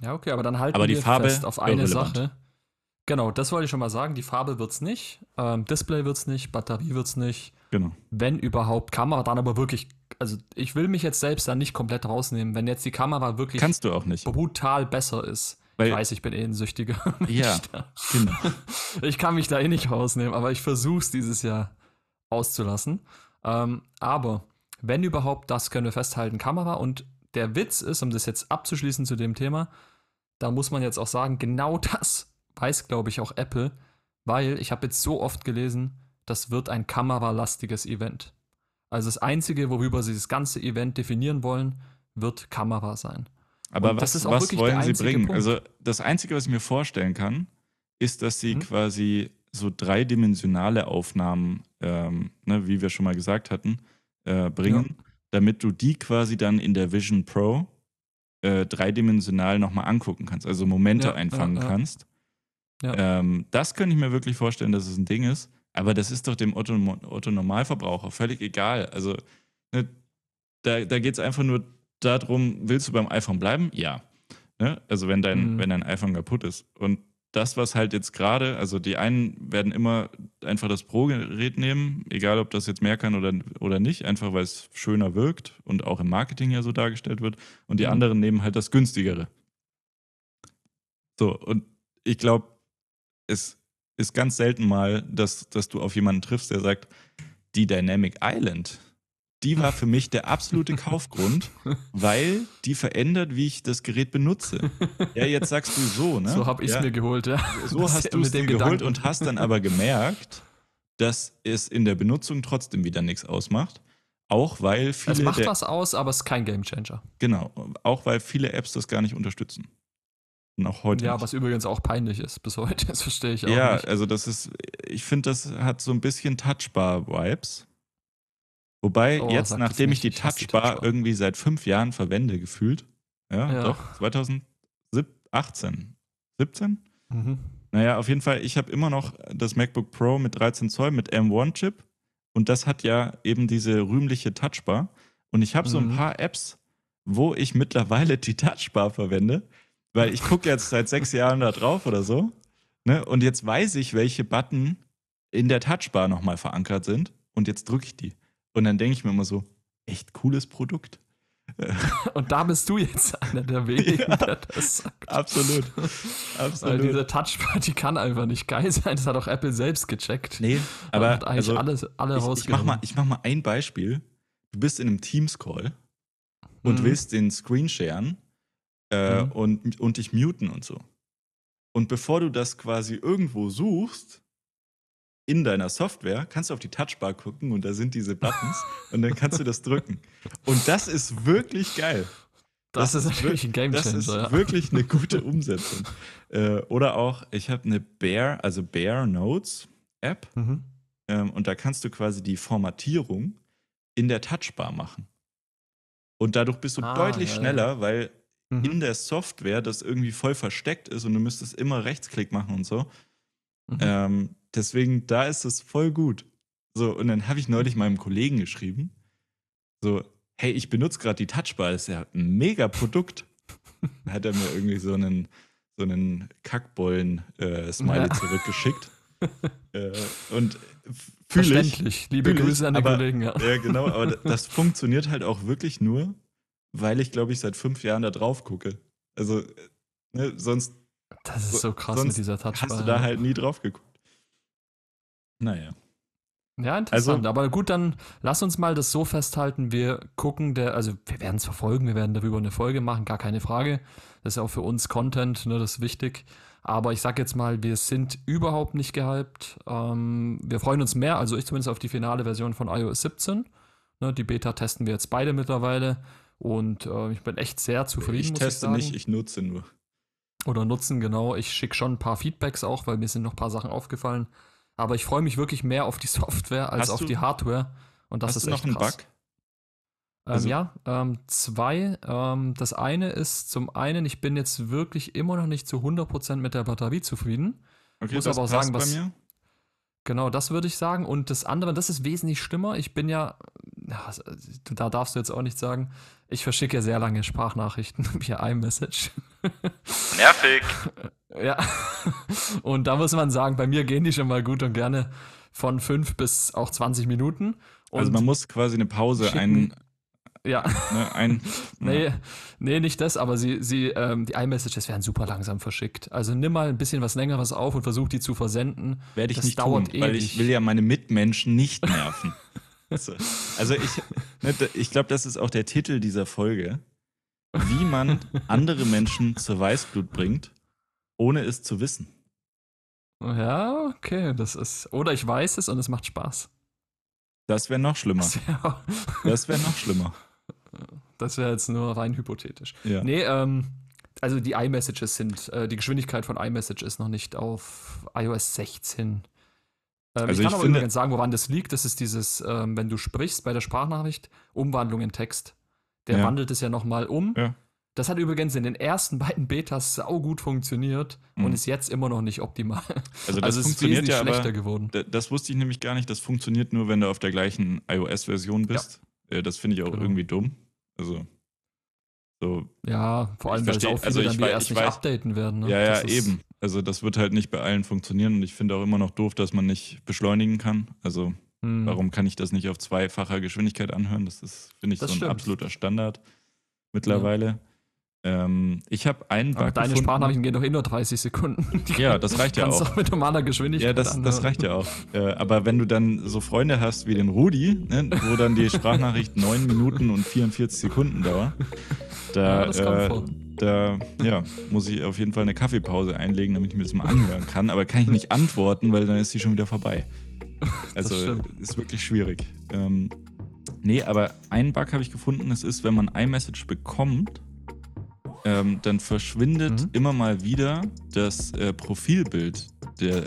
Ja, okay, aber dann halten Aber die wir Farbe fest auf eine irrelevant. Sache. Genau, das wollte ich schon mal sagen. Die Farbe wird's nicht, ähm, Display wird's nicht, Batterie wird's nicht. Genau. Wenn überhaupt Kamera, dann aber wirklich, also ich will mich jetzt selbst da nicht komplett rausnehmen. Wenn jetzt die Kamera wirklich Kannst du auch nicht. brutal besser ist. Weil- ich weiß, ich bin eh ein süchtiger. Ja, genau. Ich kann mich da eh nicht rausnehmen, aber ich versuche es dieses Jahr auszulassen. Ähm, aber wenn überhaupt, das können wir festhalten, Kamera. Und der Witz ist, um das jetzt abzuschließen zu dem Thema, da muss man jetzt auch sagen, genau das weiß, glaube ich, auch Apple, weil ich habe jetzt so oft gelesen, das wird ein kameralastiges Event. Also das Einzige, worüber sie das ganze Event definieren wollen, wird Kamera sein. Aber Und was, was wollen sie bringen? Punkt. Also das Einzige, was ich mir vorstellen kann, ist, dass sie Mhm. quasi so dreidimensionale Aufnahmen, ähm, ne, wie wir schon mal gesagt hatten, äh, bringen, damit du die quasi dann in der Vision Pro äh, dreidimensional nochmal angucken kannst, also Momente Ja, einfangen ja, ja. kannst. Ja. Ähm, das könnte ich mir wirklich vorstellen, dass es ein Ding ist, aber das ist doch dem Otto, Otto Normalverbraucher völlig egal. Also ne, da, da geht es einfach nur darum, willst du beim iPhone bleiben? Ja. Ne? Also wenn dein, Mhm. wenn dein iPhone kaputt ist. Und das, was halt jetzt gerade, also die einen werden immer einfach das Pro-Gerät nehmen, egal ob das jetzt mehr kann oder, oder nicht, einfach weil es schöner wirkt und auch im Marketing ja so dargestellt wird. Und die Mhm. anderen nehmen halt das günstigere. So, und ich glaube, es ist ganz selten mal, dass, dass du auf jemanden triffst, der sagt, die Dynamic Island, die war für mich der absolute Kaufgrund, weil die verändert, wie ich das Gerät benutze. Ja, jetzt sagst du so, ne? So habe ich es ja, mir geholt, ja. So hast du es dir geholt und hast dann aber gemerkt, dass es in der Benutzung trotzdem wieder nichts ausmacht. Auch weil viele Es macht was aus, aber es ist kein Gamechanger. genau, auch weil viele Apps das gar nicht unterstützen. Auch heute Ja, nicht. was übrigens auch peinlich ist bis heute. Das verstehe ich auch ja, nicht. also das ist, ich finde, das hat so ein bisschen Touchbar-Vibes. Wobei Oh, jetzt, nachdem ich die Touchbar Touchbar. irgendwie seit fünf Jahren verwende, gefühlt, ja, Ja. doch, 2018, 17? Mhm. Naja, auf jeden Fall, ich habe immer noch das MacBook Pro mit 13 Zoll mit M1-Chip und das hat ja eben diese rühmliche Touchbar. Und ich habe so ein Mhm. paar Apps, wo ich mittlerweile die Touchbar verwende, weil ich gucke jetzt seit sechs Jahren da drauf oder so. Ne? Und jetzt weiß ich, welche Button in der Touchbar nochmal verankert sind und jetzt drücke ich die. Und dann denke ich mir immer so, echt cooles Produkt. Und da bist du jetzt einer der wenigen, Ja. der das sagt. Absolut. Weil Absolut. diese Touchbar, die kann einfach nicht geil sein. Das hat auch Apple selbst gecheckt. nee, aber hat eigentlich also, alles, alle ich, ich, mach mal, ich mach mal ein Beispiel. Du bist in einem Teams-Call und Mhm. willst den Screen sharen äh, Mhm. und, und dich muten und so. Und bevor du das quasi irgendwo suchst, in deiner Software, kannst du auf die Touchbar gucken und da sind diese Buttons und dann kannst du das drücken. Und das ist wirklich geil. das, das ist natürlich ein Das Gamechanger. ist ja. wirklich eine gute Umsetzung. äh, oder auch, ich habe eine Bear, also Bear Notes App Mhm. ähm, und da kannst du quasi die Formatierung in der Touchbar machen. Und dadurch bist du Ah, deutlich ja, ja. schneller, weil Mhm. in der Software das irgendwie voll versteckt ist und du müsstest immer Rechtsklick machen und so. Mhm. Ähm, deswegen, da ist es voll gut. So, und dann habe ich neulich meinem Kollegen geschrieben: So, hey, ich benutze gerade die Touchbar, das ist ja ein mega Produkt. Dann hat er mir irgendwie so einen, so einen Kackbollen-Smiley Ja. zurückgeschickt. äh, und f- Fühl ich. Verständlich. Liebe Fühl ich, Grüße an die aber- Kollegen. Ja. Ja, genau, aber das funktioniert halt auch wirklich nur, weil ich, glaube ich, seit fünf Jahren da drauf gucke. Also, äh, ne, sonst Das ist so krass mit dieser Touchbar. hast du da halt nie drauf geguckt. Naja. Ja, interessant. Also- Aber gut, dann lass uns mal das so festhalten. Wir gucken, der, also wir werden es verfolgen, wir werden darüber eine Folge machen, gar keine Frage. Das ist ja auch für uns Content, ne, das ist wichtig. Aber ich sag jetzt mal, wir sind überhaupt nicht gehypt. Ähm, wir freuen uns mehr, also ich zumindest auf die finale Version von iOS 17. Ne, die Beta testen wir jetzt beide mittlerweile. Und äh, ich bin echt sehr zufrieden. ich teste sagen. nicht, ich nutze nur. oder nutzen, genau. Ich schicke schon ein paar Feedbacks auch, weil mir sind noch ein paar Sachen aufgefallen. Aber ich freue mich wirklich mehr auf die Software als Hast auf du- die Hardware. Und das Hast ist du noch echt einen krass. Bug? Ähm, Also- ja, ähm, zwei. Ähm, das eine ist zum einen, ich bin jetzt wirklich immer noch nicht zu 100% mit der Batterie zufrieden. Okay, Muss das aber auch sagen, was- bei mir. Genau, das würde ich sagen. Und das andere, das ist wesentlich schlimmer. Ich bin ja, ja, da darfst du jetzt auch nicht sagen, ich verschicke ja sehr lange Sprachnachrichten via iMessage. Nervig. Ja, und da muss man sagen, bei mir gehen die schon mal gut und gerne von 5 bis auch 20 Minuten. Und Also man muss quasi eine Pause schicken- ein, ja, ne, ein nee, nee, nicht das, aber sie, sie, ähm, die iMessages werden super langsam verschickt. Also nimm mal ein bisschen was längeres auf und versuch die zu versenden. werde ich das nicht dauert tun, weil ewig. ich will ja meine Mitmenschen nicht nerven. so. Also ich, ne, ich glaube, das ist auch der Titel dieser Folge, wie man andere Menschen zur Weißblut bringt, ohne es zu wissen. Ja, okay, das ist. Oder ich weiß es und es macht Spaß. Das wäre noch schlimmer. Das wäre Das wäre noch schlimmer. Das wär jetzt nur rein hypothetisch. Ja. Nee, ähm, also die iMessages sind, äh, die Geschwindigkeit von iMessage ist noch nicht auf iOS 16. Ähm, Also ich kann ich aber übrigens sagen, woran das liegt. Das ist dieses, ähm, wenn du sprichst bei der Sprachnachricht, Umwandlung in Text. Der Ja. wandelt es ja nochmal um. Ja. Das hat übrigens in den ersten beiden Betas saugut funktioniert und Mhm. ist jetzt immer noch nicht optimal. Also das Also funktioniert ja aber, schlechter geworden. D- Das wusste ich nämlich gar nicht. Das funktioniert nur, wenn du auf der gleichen iOS-Version bist. Äh, Das finde ich auch Genau. irgendwie dumm. Also, so, Ja, vor allem, weil es versteh- auch viele also ich dann erst ich nicht weiß- updaten werden. Ne? ja, ja, eben. Also, das wird halt nicht bei allen funktionieren und ich finde auch immer noch doof, dass man nicht beschleunigen kann. Also, Hm. warum kann ich das nicht auf zweifacher Geschwindigkeit anhören? Das ist, finde ich, Das so ein stimmt. absoluter Standard mittlerweile. Ähm, ich habe einen Aber Bug deine gefunden. Sprachnachrichten gehen doch eh nur 30 Sekunden. Die Ja, das reicht ja kannst auch. du auch mit normaler Geschwindigkeit Ja, das, das reicht ja auch. Äh, aber wenn du dann so Freunde hast wie den Rudi, ne, wo dann die Sprachnachricht 9 Minuten und 44 Sekunden dauert, da, Ja, äh, da ja, muss ich auf jeden Fall eine Kaffeepause einlegen, damit ich mir das mal anhören kann. Aber kann ich nicht antworten, weil dann ist sie schon wieder vorbei. Also ist wirklich schwierig. Ähm, nee, aber einen Bug habe ich gefunden, es ist, wenn man iMessage bekommt, ähm, dann verschwindet Mhm. immer mal wieder das äh, Profilbild der,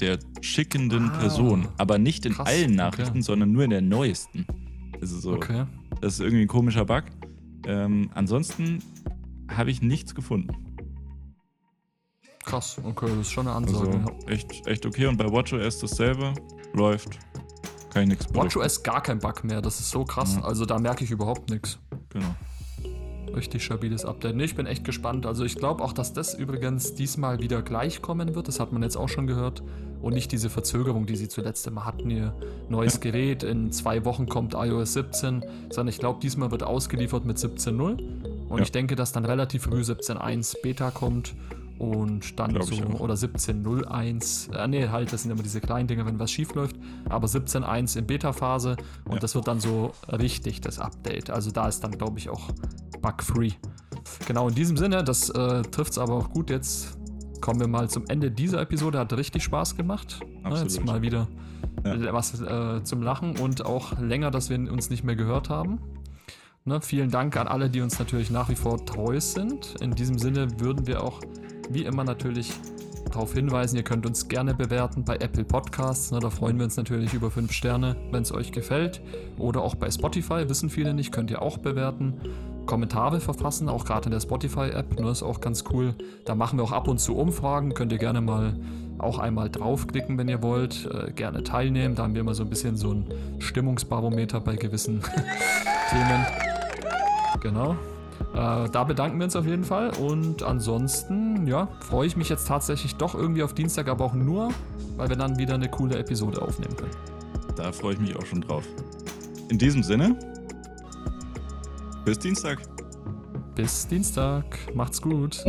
der schickenden Ah, Person. Aber nicht in krass, allen okay. Nachrichten, sondern nur in der neuesten. Also so, Okay. das ist irgendwie ein komischer Bug. Ähm, ansonsten habe ich nichts gefunden. Krass, okay, das ist schon eine Ansage. Also echt, echt okay. Und bei WatchOS dasselbe läuft. Kann ich nichts. WatchOS gar kein Bug mehr, das ist so krass. Ja. Also da merke ich überhaupt nichts. Genau. Richtig stabiles Update. Nee, ich bin echt gespannt. Also ich glaube auch, dass das übrigens diesmal wieder gleich kommen wird. Das hat man jetzt auch schon gehört. Und nicht diese Verzögerung, die sie zuletzt immer hatten. Ihr neues Gerät, in zwei Wochen kommt iOS 17. Sondern ich glaube, diesmal wird ausgeliefert mit 17.0. Und Ja. ich denke, dass dann relativ früh 17.1 Beta kommt. Und dann Glaub so, oder 17.01. Äh, nee, halt, das sind immer diese kleinen Dinge, wenn was schief läuft. Aber 17.1 in Beta-Phase. Und Ja. das wird dann so richtig das Update. Also da ist dann, glaube ich, auch bug-free. Genau, in diesem Sinne, das äh, trifft es aber auch gut. Jetzt kommen wir mal zum Ende dieser Episode. Hat richtig Spaß gemacht. Ne, jetzt mal wieder Ja. was äh, zum Lachen und auch länger, dass wir uns nicht mehr gehört haben. Ne, vielen Dank an alle, die uns natürlich nach wie vor treu sind. In diesem Sinne würden wir auch wie immer natürlich darauf hinweisen, ihr könnt uns gerne bewerten bei Apple Podcasts. Ne, da freuen wir uns natürlich über 5 Sterne, wenn es euch gefällt. Oder auch bei Spotify, wissen viele nicht, könnt ihr auch bewerten. Kommentare verfassen, auch gerade in der Spotify-App, ne, ist auch ganz cool. Da machen wir auch ab und zu Umfragen, könnt ihr gerne mal auch einmal draufklicken, wenn ihr wollt. Äh, gerne teilnehmen, da haben wir immer so ein bisschen so ein Stimmungsbarometer bei gewissen Themen. Genau. Äh, da bedanken wir uns auf jeden Fall. Und ansonsten, ja, freue ich mich jetzt tatsächlich doch irgendwie auf Dienstag, aber auch nur, weil wir dann wieder eine coole Episode aufnehmen können. Da freue ich mich auch schon drauf. In diesem Sinne, bis Dienstag. Bis Dienstag. Macht's gut.